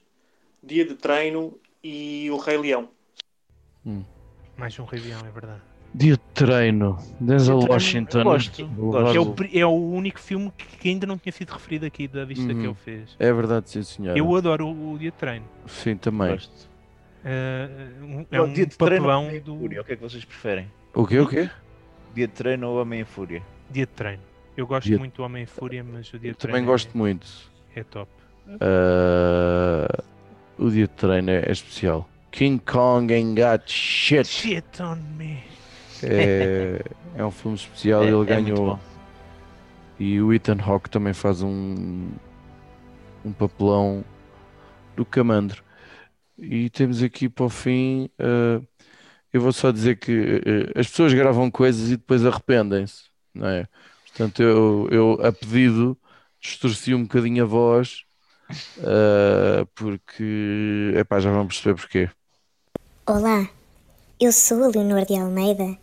Dia de Treino e O Rei Leão. Mais um Rei Leão, é verdade. Dia de treino. Denzel de Treino, Washington. gosto, gosto. É, o, é o único filme que que ainda não tinha sido referido aqui da vista que Uhum. ele fez. É verdade, sim, senhora. Eu adoro o, o Dia de Treino. Sim, também. É, um, é Não, um dia de treino ou papelão em do Fúria, o que é que vocês preferem? O quê, o quê? Dia de treino ou Homem em Fúria? Dia de Treino. Eu gosto Dia- muito do Homem em Fúria, mas o Dia Eu de também Treino gosto é, muito. é top. Ah, o dia de treino é, é especial. King Kong ain't got shit. Shit on me. É, é um filme especial É- e ele é ganhou. E o Ethan Hawke também faz um, um papelão do Camandro. E temos aqui para o fim. ah, eu vou só dizer que ah, as pessoas gravam coisas e depois arrependem-se, não é? Portanto, eu, eu a pedido distorci um bocadinho a voz ah, porque epá, já vão perceber porquê. Olá, eu sou a Leonor de Almeida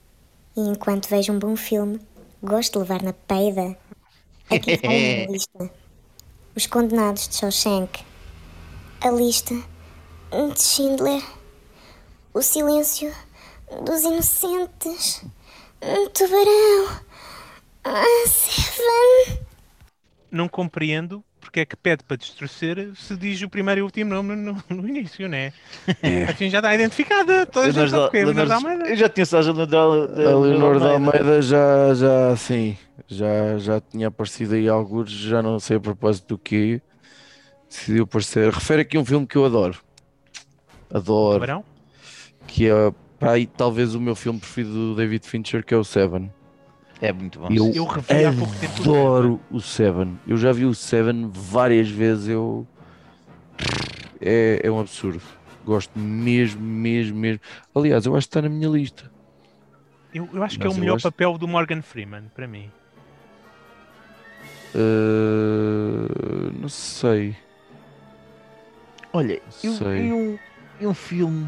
e enquanto vejo um bom filme, gosto de levar na peida. Aqui a minha lista. Os Condenados de Shawshank. A lista de Schindler. O Silêncio dos Inocentes. Um Tubarão. Seven. Não compreendo porque é que pede para distorcer se diz o primeiro e o último nome no, no início, né? Assim já está identificada. Toda a gente sabe que é Leonor de Almeida. Eu já tinha só a Leonor de, A Leonor de Almeida já, já, sim, já, já tinha aparecido aí alguns, já não sei a propósito do que decidiu aparecer. Refere aqui um filme que eu adoro. Adoro. Tubarão? Que é pá, aí, talvez o meu filme preferido do David Fincher, que é o Seven. É muito bom. Eu, Eu revi há pouco tempo o adoro o Seven. Eu já vi o Seven várias vezes. Eu... É, é um absurdo. Gosto mesmo, mesmo, mesmo. Aliás, eu acho que está na minha lista. Eu, eu acho que é Mas o eu melhor acho- papel do Morgan Freeman, para mim. Uh, não sei. Olha, eu, Sei. e um, e um filme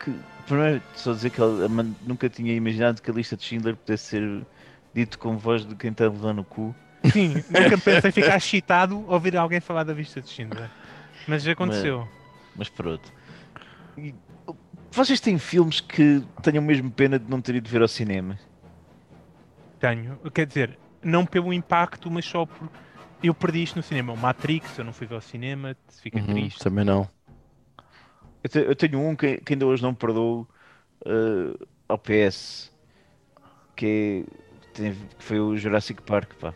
que, primeiro, só dizer que eu nunca tinha imaginado que a lista de Schindler pudesse ser dito com voz de quem está levando o cu. Sim, nunca pensei ficar excitado ao ouvir alguém falar da vista de Schindler. Mas já aconteceu. Mas, mas pronto. E, vocês têm filmes que tenham mesmo pena de não ter ido ver ao cinema? Tenho. Quer dizer, não pelo impacto, mas só por. Eu perdi isto no cinema. O Matrix, eu não fui ver ao cinema, fica Uhum, triste. também não. Eu, te- eu tenho um que, que ainda hoje não perdoo eh, ao PS, que, é- tem- que foi o Jurassic Park, pá.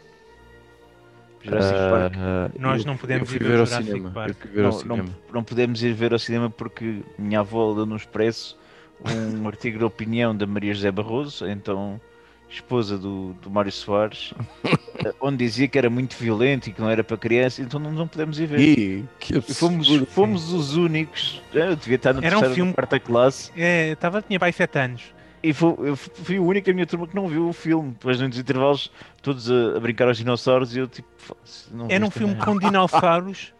Jurassic Park. Ah, Nós não podemos ir ver ver o ao Jurassic cinema. Park. Não, não, não podemos ir ver ao cinema porque minha avó deu no Expresso um artigo de opinião da Maria José Barroso, então esposa do, do Mário Soares, onde dizia que era muito violento e que não era para criança, então não, não podemos ir ver. Ih, que E fomos, fomos os únicos. Eu devia estar na Era um filme- quarta classe. É, tava, tinha pai 7 anos. E fui, eu fui o único da minha turma que não viu o filme. Depois, nos intervalos, todos a, a brincar aos dinossauros e eu tipo. "Foda-se, não vi Era um filme merda." com dinossauros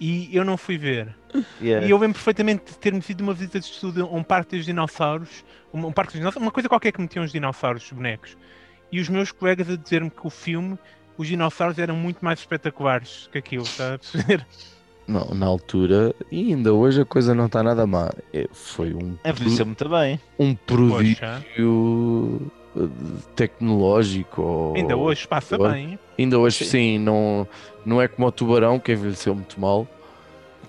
e eu não fui ver. Yeah. E eu lembro perfeitamente de ter-me feito uma visita de estudo a um parque dos dinossauros, um, um parque dos dinossauros, uma coisa qualquer que metiam os dinossauros, os bonecos. E os meus colegas a dizer-me que o filme, os dinossauros eram muito mais espetaculares que aquilo, está a perceber? Não, na altura, e ainda hoje a coisa não está nada má. É, Foi um, Envelheceu muito bem. um Poxa. prodígio eh, tecnológico. ou- Ainda hoje passa ou- bem. Ainda hoje sim, não, não é como o Tubarão, que envelheceu muito mal,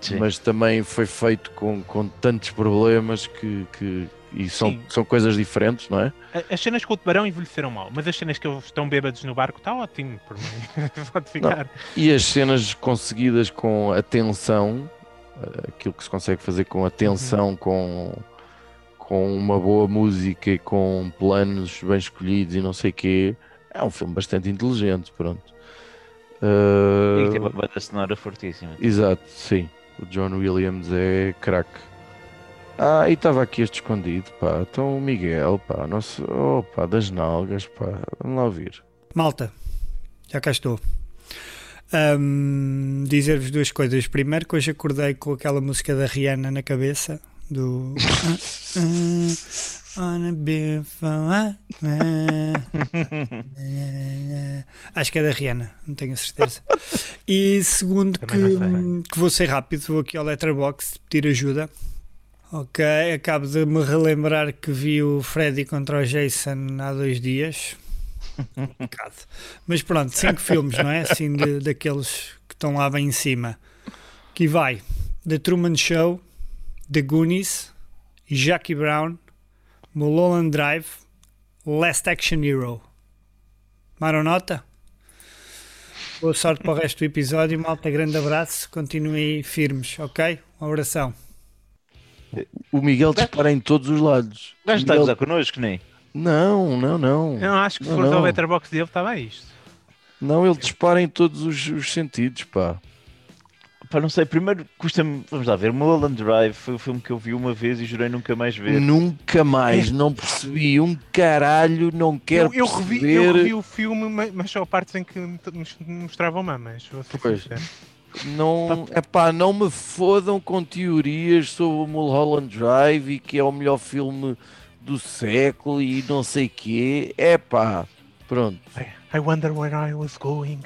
Sim. mas também foi feito com, com tantos problemas que, que e são, Sim. são coisas diferentes, não é? As cenas com o tubarão envelheceram mal, mas as cenas que eles estão bêbados no barco está ótimo por mim. Pode ficar. E as cenas conseguidas com atenção, eh, aquilo que se consegue fazer com atenção, com, com uma boa música e com planos bem escolhidos e não sei o quê, é um filme bastante inteligente, pronto. E Eh, que tem uma banda sonora fortíssima. Exato, sim. O John Williams é craque. Ah, e estava aqui este escondido, pá. Então o Miguel, pá. Nosso, oh, pá, das nalgas, pá. Vamos lá ouvir. Malta, já cá estou. Ahm, Dizer-vos duas coisas. Primeiro, que hoje acordei com aquela música da Rihanna na cabeça. Do. On a beautiful- ah. Acho que é da Rihanna, não tenho a certeza. E segundo, que, que vou ser rápido, vou aqui ao Letterboxd pedir ajuda. Ok, acabo de me relembrar que vi o Freddy contra o Jason há dois dias. Complicado. Mas pronto, cinco filmes, não é? Assim, de- daqueles que estão lá bem em cima. Aqui vai: The Truman Show, The Goonies, Jackie Brown, Mulholland Drive, Last Action Hero. Maronota? Boa sorte para o resto do episódio, malta. Grande abraço. Continuem firmes, ok? Um abração. O Miguel dispara em todos os lados. O gajo está a gozar connosco, nem? Não, não, não. Eu não acho que se fores ao letterbox dele estava isto. Não, ele dispara em todos os, os sentidos, pá. Pá, não sei, primeiro custa-me. Vamos lá ver. Mulholland Drive foi o filme que eu vi uma vez e jurei nunca mais ver. Nunca mais, não percebi um caralho, não quero Eu, eu, revi, perceber. eu revi o filme, ma- mas só partes em que me mostravam mamas. Pois. Não, epá, não me fodam com teorias sobre o Mulholland Drive e que é o melhor filme do século e não sei quê. Epá, pronto. I wonder where I was going.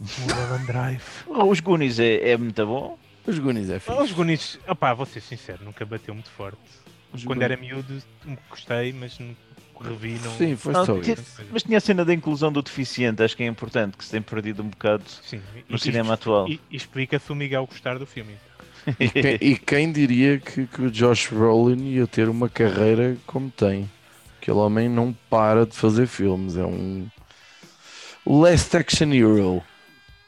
Mulholland Drive. Oh, Os Goonies é, é muito bom. Os Goonies é fixe. Os Goonies, opá, vou ser sincero, nunca bateu muito forte. Os Quando Goonies- era miúdo, gostei, mas não revi, não. Sim, foi Não, só tinha- isso. mas tinha a cena da inclusão do deficiente, acho que é importante, que se tem perdido um bocado Sim, no e- cinema e- atual. E, e explica-se o Miguel gostar do filme. E quem, e quem diria que, que o Josh Brolin ia ter uma carreira como tem? Aquele homem não para de fazer filmes. É um. O Last Action Hero.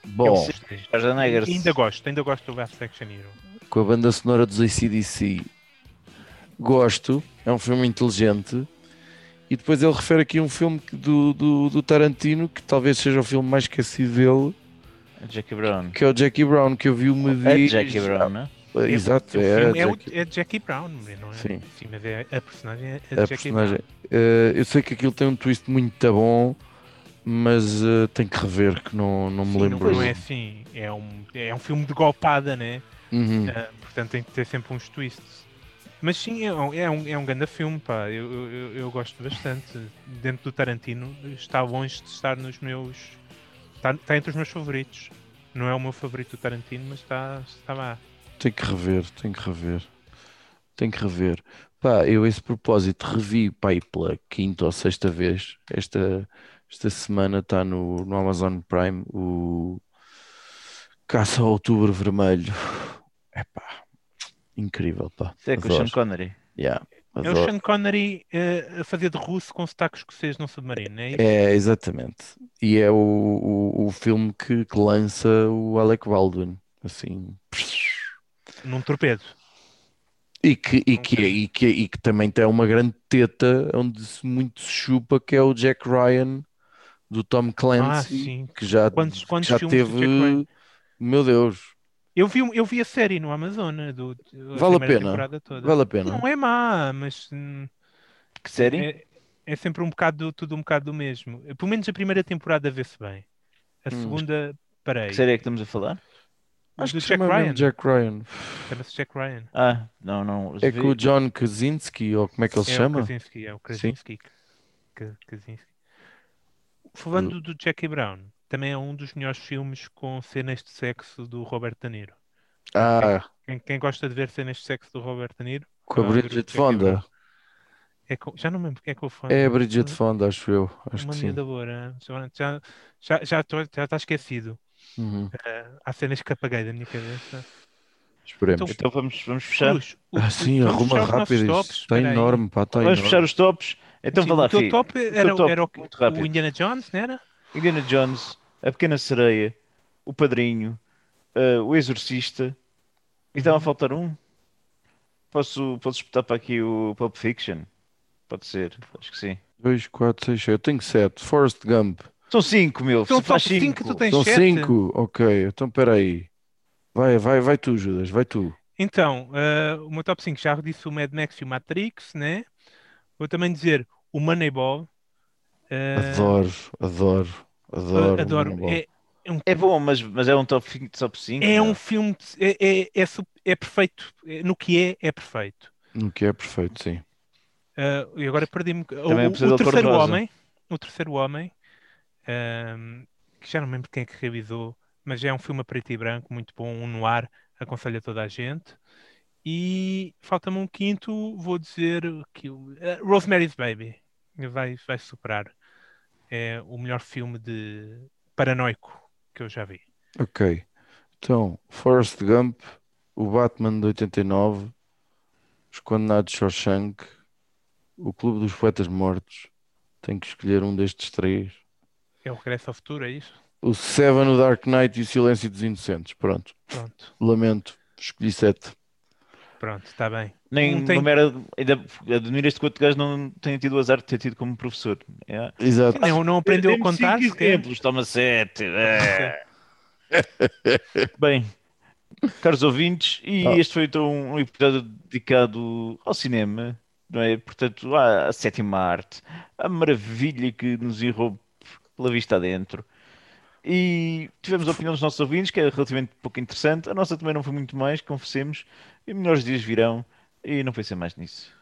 Bom, Schwarzenegger. Ainda gosto, ainda gosto do Last Action Hero. com a banda sonora dos ACDC. Gosto, é um filme inteligente. E depois ele refere aqui um filme do, do, do Tarantino, que talvez seja o filme mais esquecido dele, Jackie Brown. que é o Jackie Brown, que eu vi uma É vez. Jackie Brown, né? Exato, o é, filme é, o- Jackie- é Jackie Brown, não é? Sim. Sim, mas é, a personagem é a a Jackie personagem. Brown. Eh, eu sei que aquilo tem um twist muito bom, mas eh, tenho que rever, que não, não me Sim, não, lembro. não é assim, é um, é um filme de golpada, né? Uhum. Ah, portanto tem que ter sempre uns twists. Mas sim, é um, é um, é um grande filme, pá. Eu, eu, eu- gosto bastante. Dentro do Tarantino, está longe de estar nos meus. Está, está entre os meus favoritos. Não é o meu favorito do Tarantino, mas está, está lá. Tenho que rever, tenho que rever. Tenho que rever. Pá, eu esse propósito revi pá, pela quinta ou sexta vez. Esta, esta semana está no, no Amazon Prime o Caça ao Outubro Vermelho. É pá, incrível, pá. Isso é com o. Sean Connery. Yeah, É o. Sean Connery eh, a fazer de russo com sotaque escocês num submarino, é isso? É, exatamente. E é o, o, o filme que, que lança o Alec Baldwin, assim. Num torpedo. E que, e, que, e, que, e que também tem uma grande teta onde se muito se chupa, que é o Jack Ryan do Tom Ah, Clancy, sim. que já, Quantos, que quantos já filmes do Jack teve. Ryan? Meu Deus, Eu vi, eu vi a série no Amazon, do, a vale a pena? Vale a pena? Não é má, mas hum, Que série? é, é sempre um bocado, tudo um bocado do mesmo. Pelo menos a primeira temporada vê-se bem. A Hum. segunda, parei. Que série é que estamos a falar? Acho do que Jack Ryan. Jack Ryan. Chama-se Jack Ryan. Ah, não, não. É vi- com o John Krasinski, ou como é que ele se É o chama? Krasinski, é o Sim. Krasinski. K- Krasinski. Falando do Jackie Brown, também é um dos melhores filmes com cenas de sexo do Robert De Niro. Ah, Quem, quem gosta de ver cenas de sexo do Robert De Niro, com a o Bridget. Fonda. É com- já não me lembro quem é que eu falo. É a Bridget Fonda, acho eu. Acho Uma miúda boa, né? já já já já tô- já está esquecido. Uhum. Eh, há cenas que apaguei da minha cabeça. Esperemos. Então vamos, vamos fechar. Cruz, o- Ah, sim, arruma rápido. tops, Isto está enorme, pá, está Vamos enorme. fechar os tops. Então Sim, vai lá, o teu Fih. top O era, top, era o, muito o. Indiana Jones, não era? Indiana Jones, A Pequena Sereia, O Padrinho, eh, O Exorcista. E estava a Uhum. faltar um? Posso, posso espetar para aqui o Pulp Fiction? Pode ser, acho que sim. 2, 4, 6, 7. Eu tenho 7. Forrest Gump. São cinco, meu. Se faz top cinco, cinco. tu tens São sete? 5? Ok, então espera aí. Vai, vai, vai tu, Judas, vai tu. Então, eh, o meu top 5 já disse o Mad Max e o Matrix, né? Vou também dizer o Moneyball. eh, Adoro, adoro, adoro. adoro. É, é um, É bom, mas, mas é um top 5, top 5. é um filme, de- é, é, é, é perfeito. É- No que é, é perfeito. O que é perfeito, sim. Eh, e agora perdi-me. O, Também é o Pesadelo terceiro homem, o terceiro homem, que já não me lembro quem é que revisou, mas é um filme a preto e branco, muito bom, um noir, aconselho a toda a gente. E falta-me um quinto, vou dizer que eh, Rosemary's Baby vai, vai superar. É o melhor filme de paranoico que eu já vi. Ok. Então, Forrest Gump, o Batman de 89, Os Condenados de Shawshank, o Clube dos Poetas Mortos. Tenho que escolher um destes três. É o Regresso ao Futuro, é isso? O Seven, o Dark Knight e o Silêncio dos Inocentes. Pronto. Pronto. Lamento. Escolhi sete. Pronto, está bem. Nem Um tem- não era. Ainda admiro este que outro gajo não tenha tido o azar de ter tido como professor. É. Exato. Não, não aprendeu a contar cinco exemplos, toma sete. É. Bem, caros ouvintes, e Ah. este foi então um episódio dedicado ao cinema, não é? Portanto, à, à sétima arte, a maravilha que nos irrompe pela vista adentro. E tivemos a opinião dos nossos ouvintes, que é relativamente pouco interessante. A nossa também não foi muito mais, confessemos. E melhores dias virão. E não pensei mais nisso.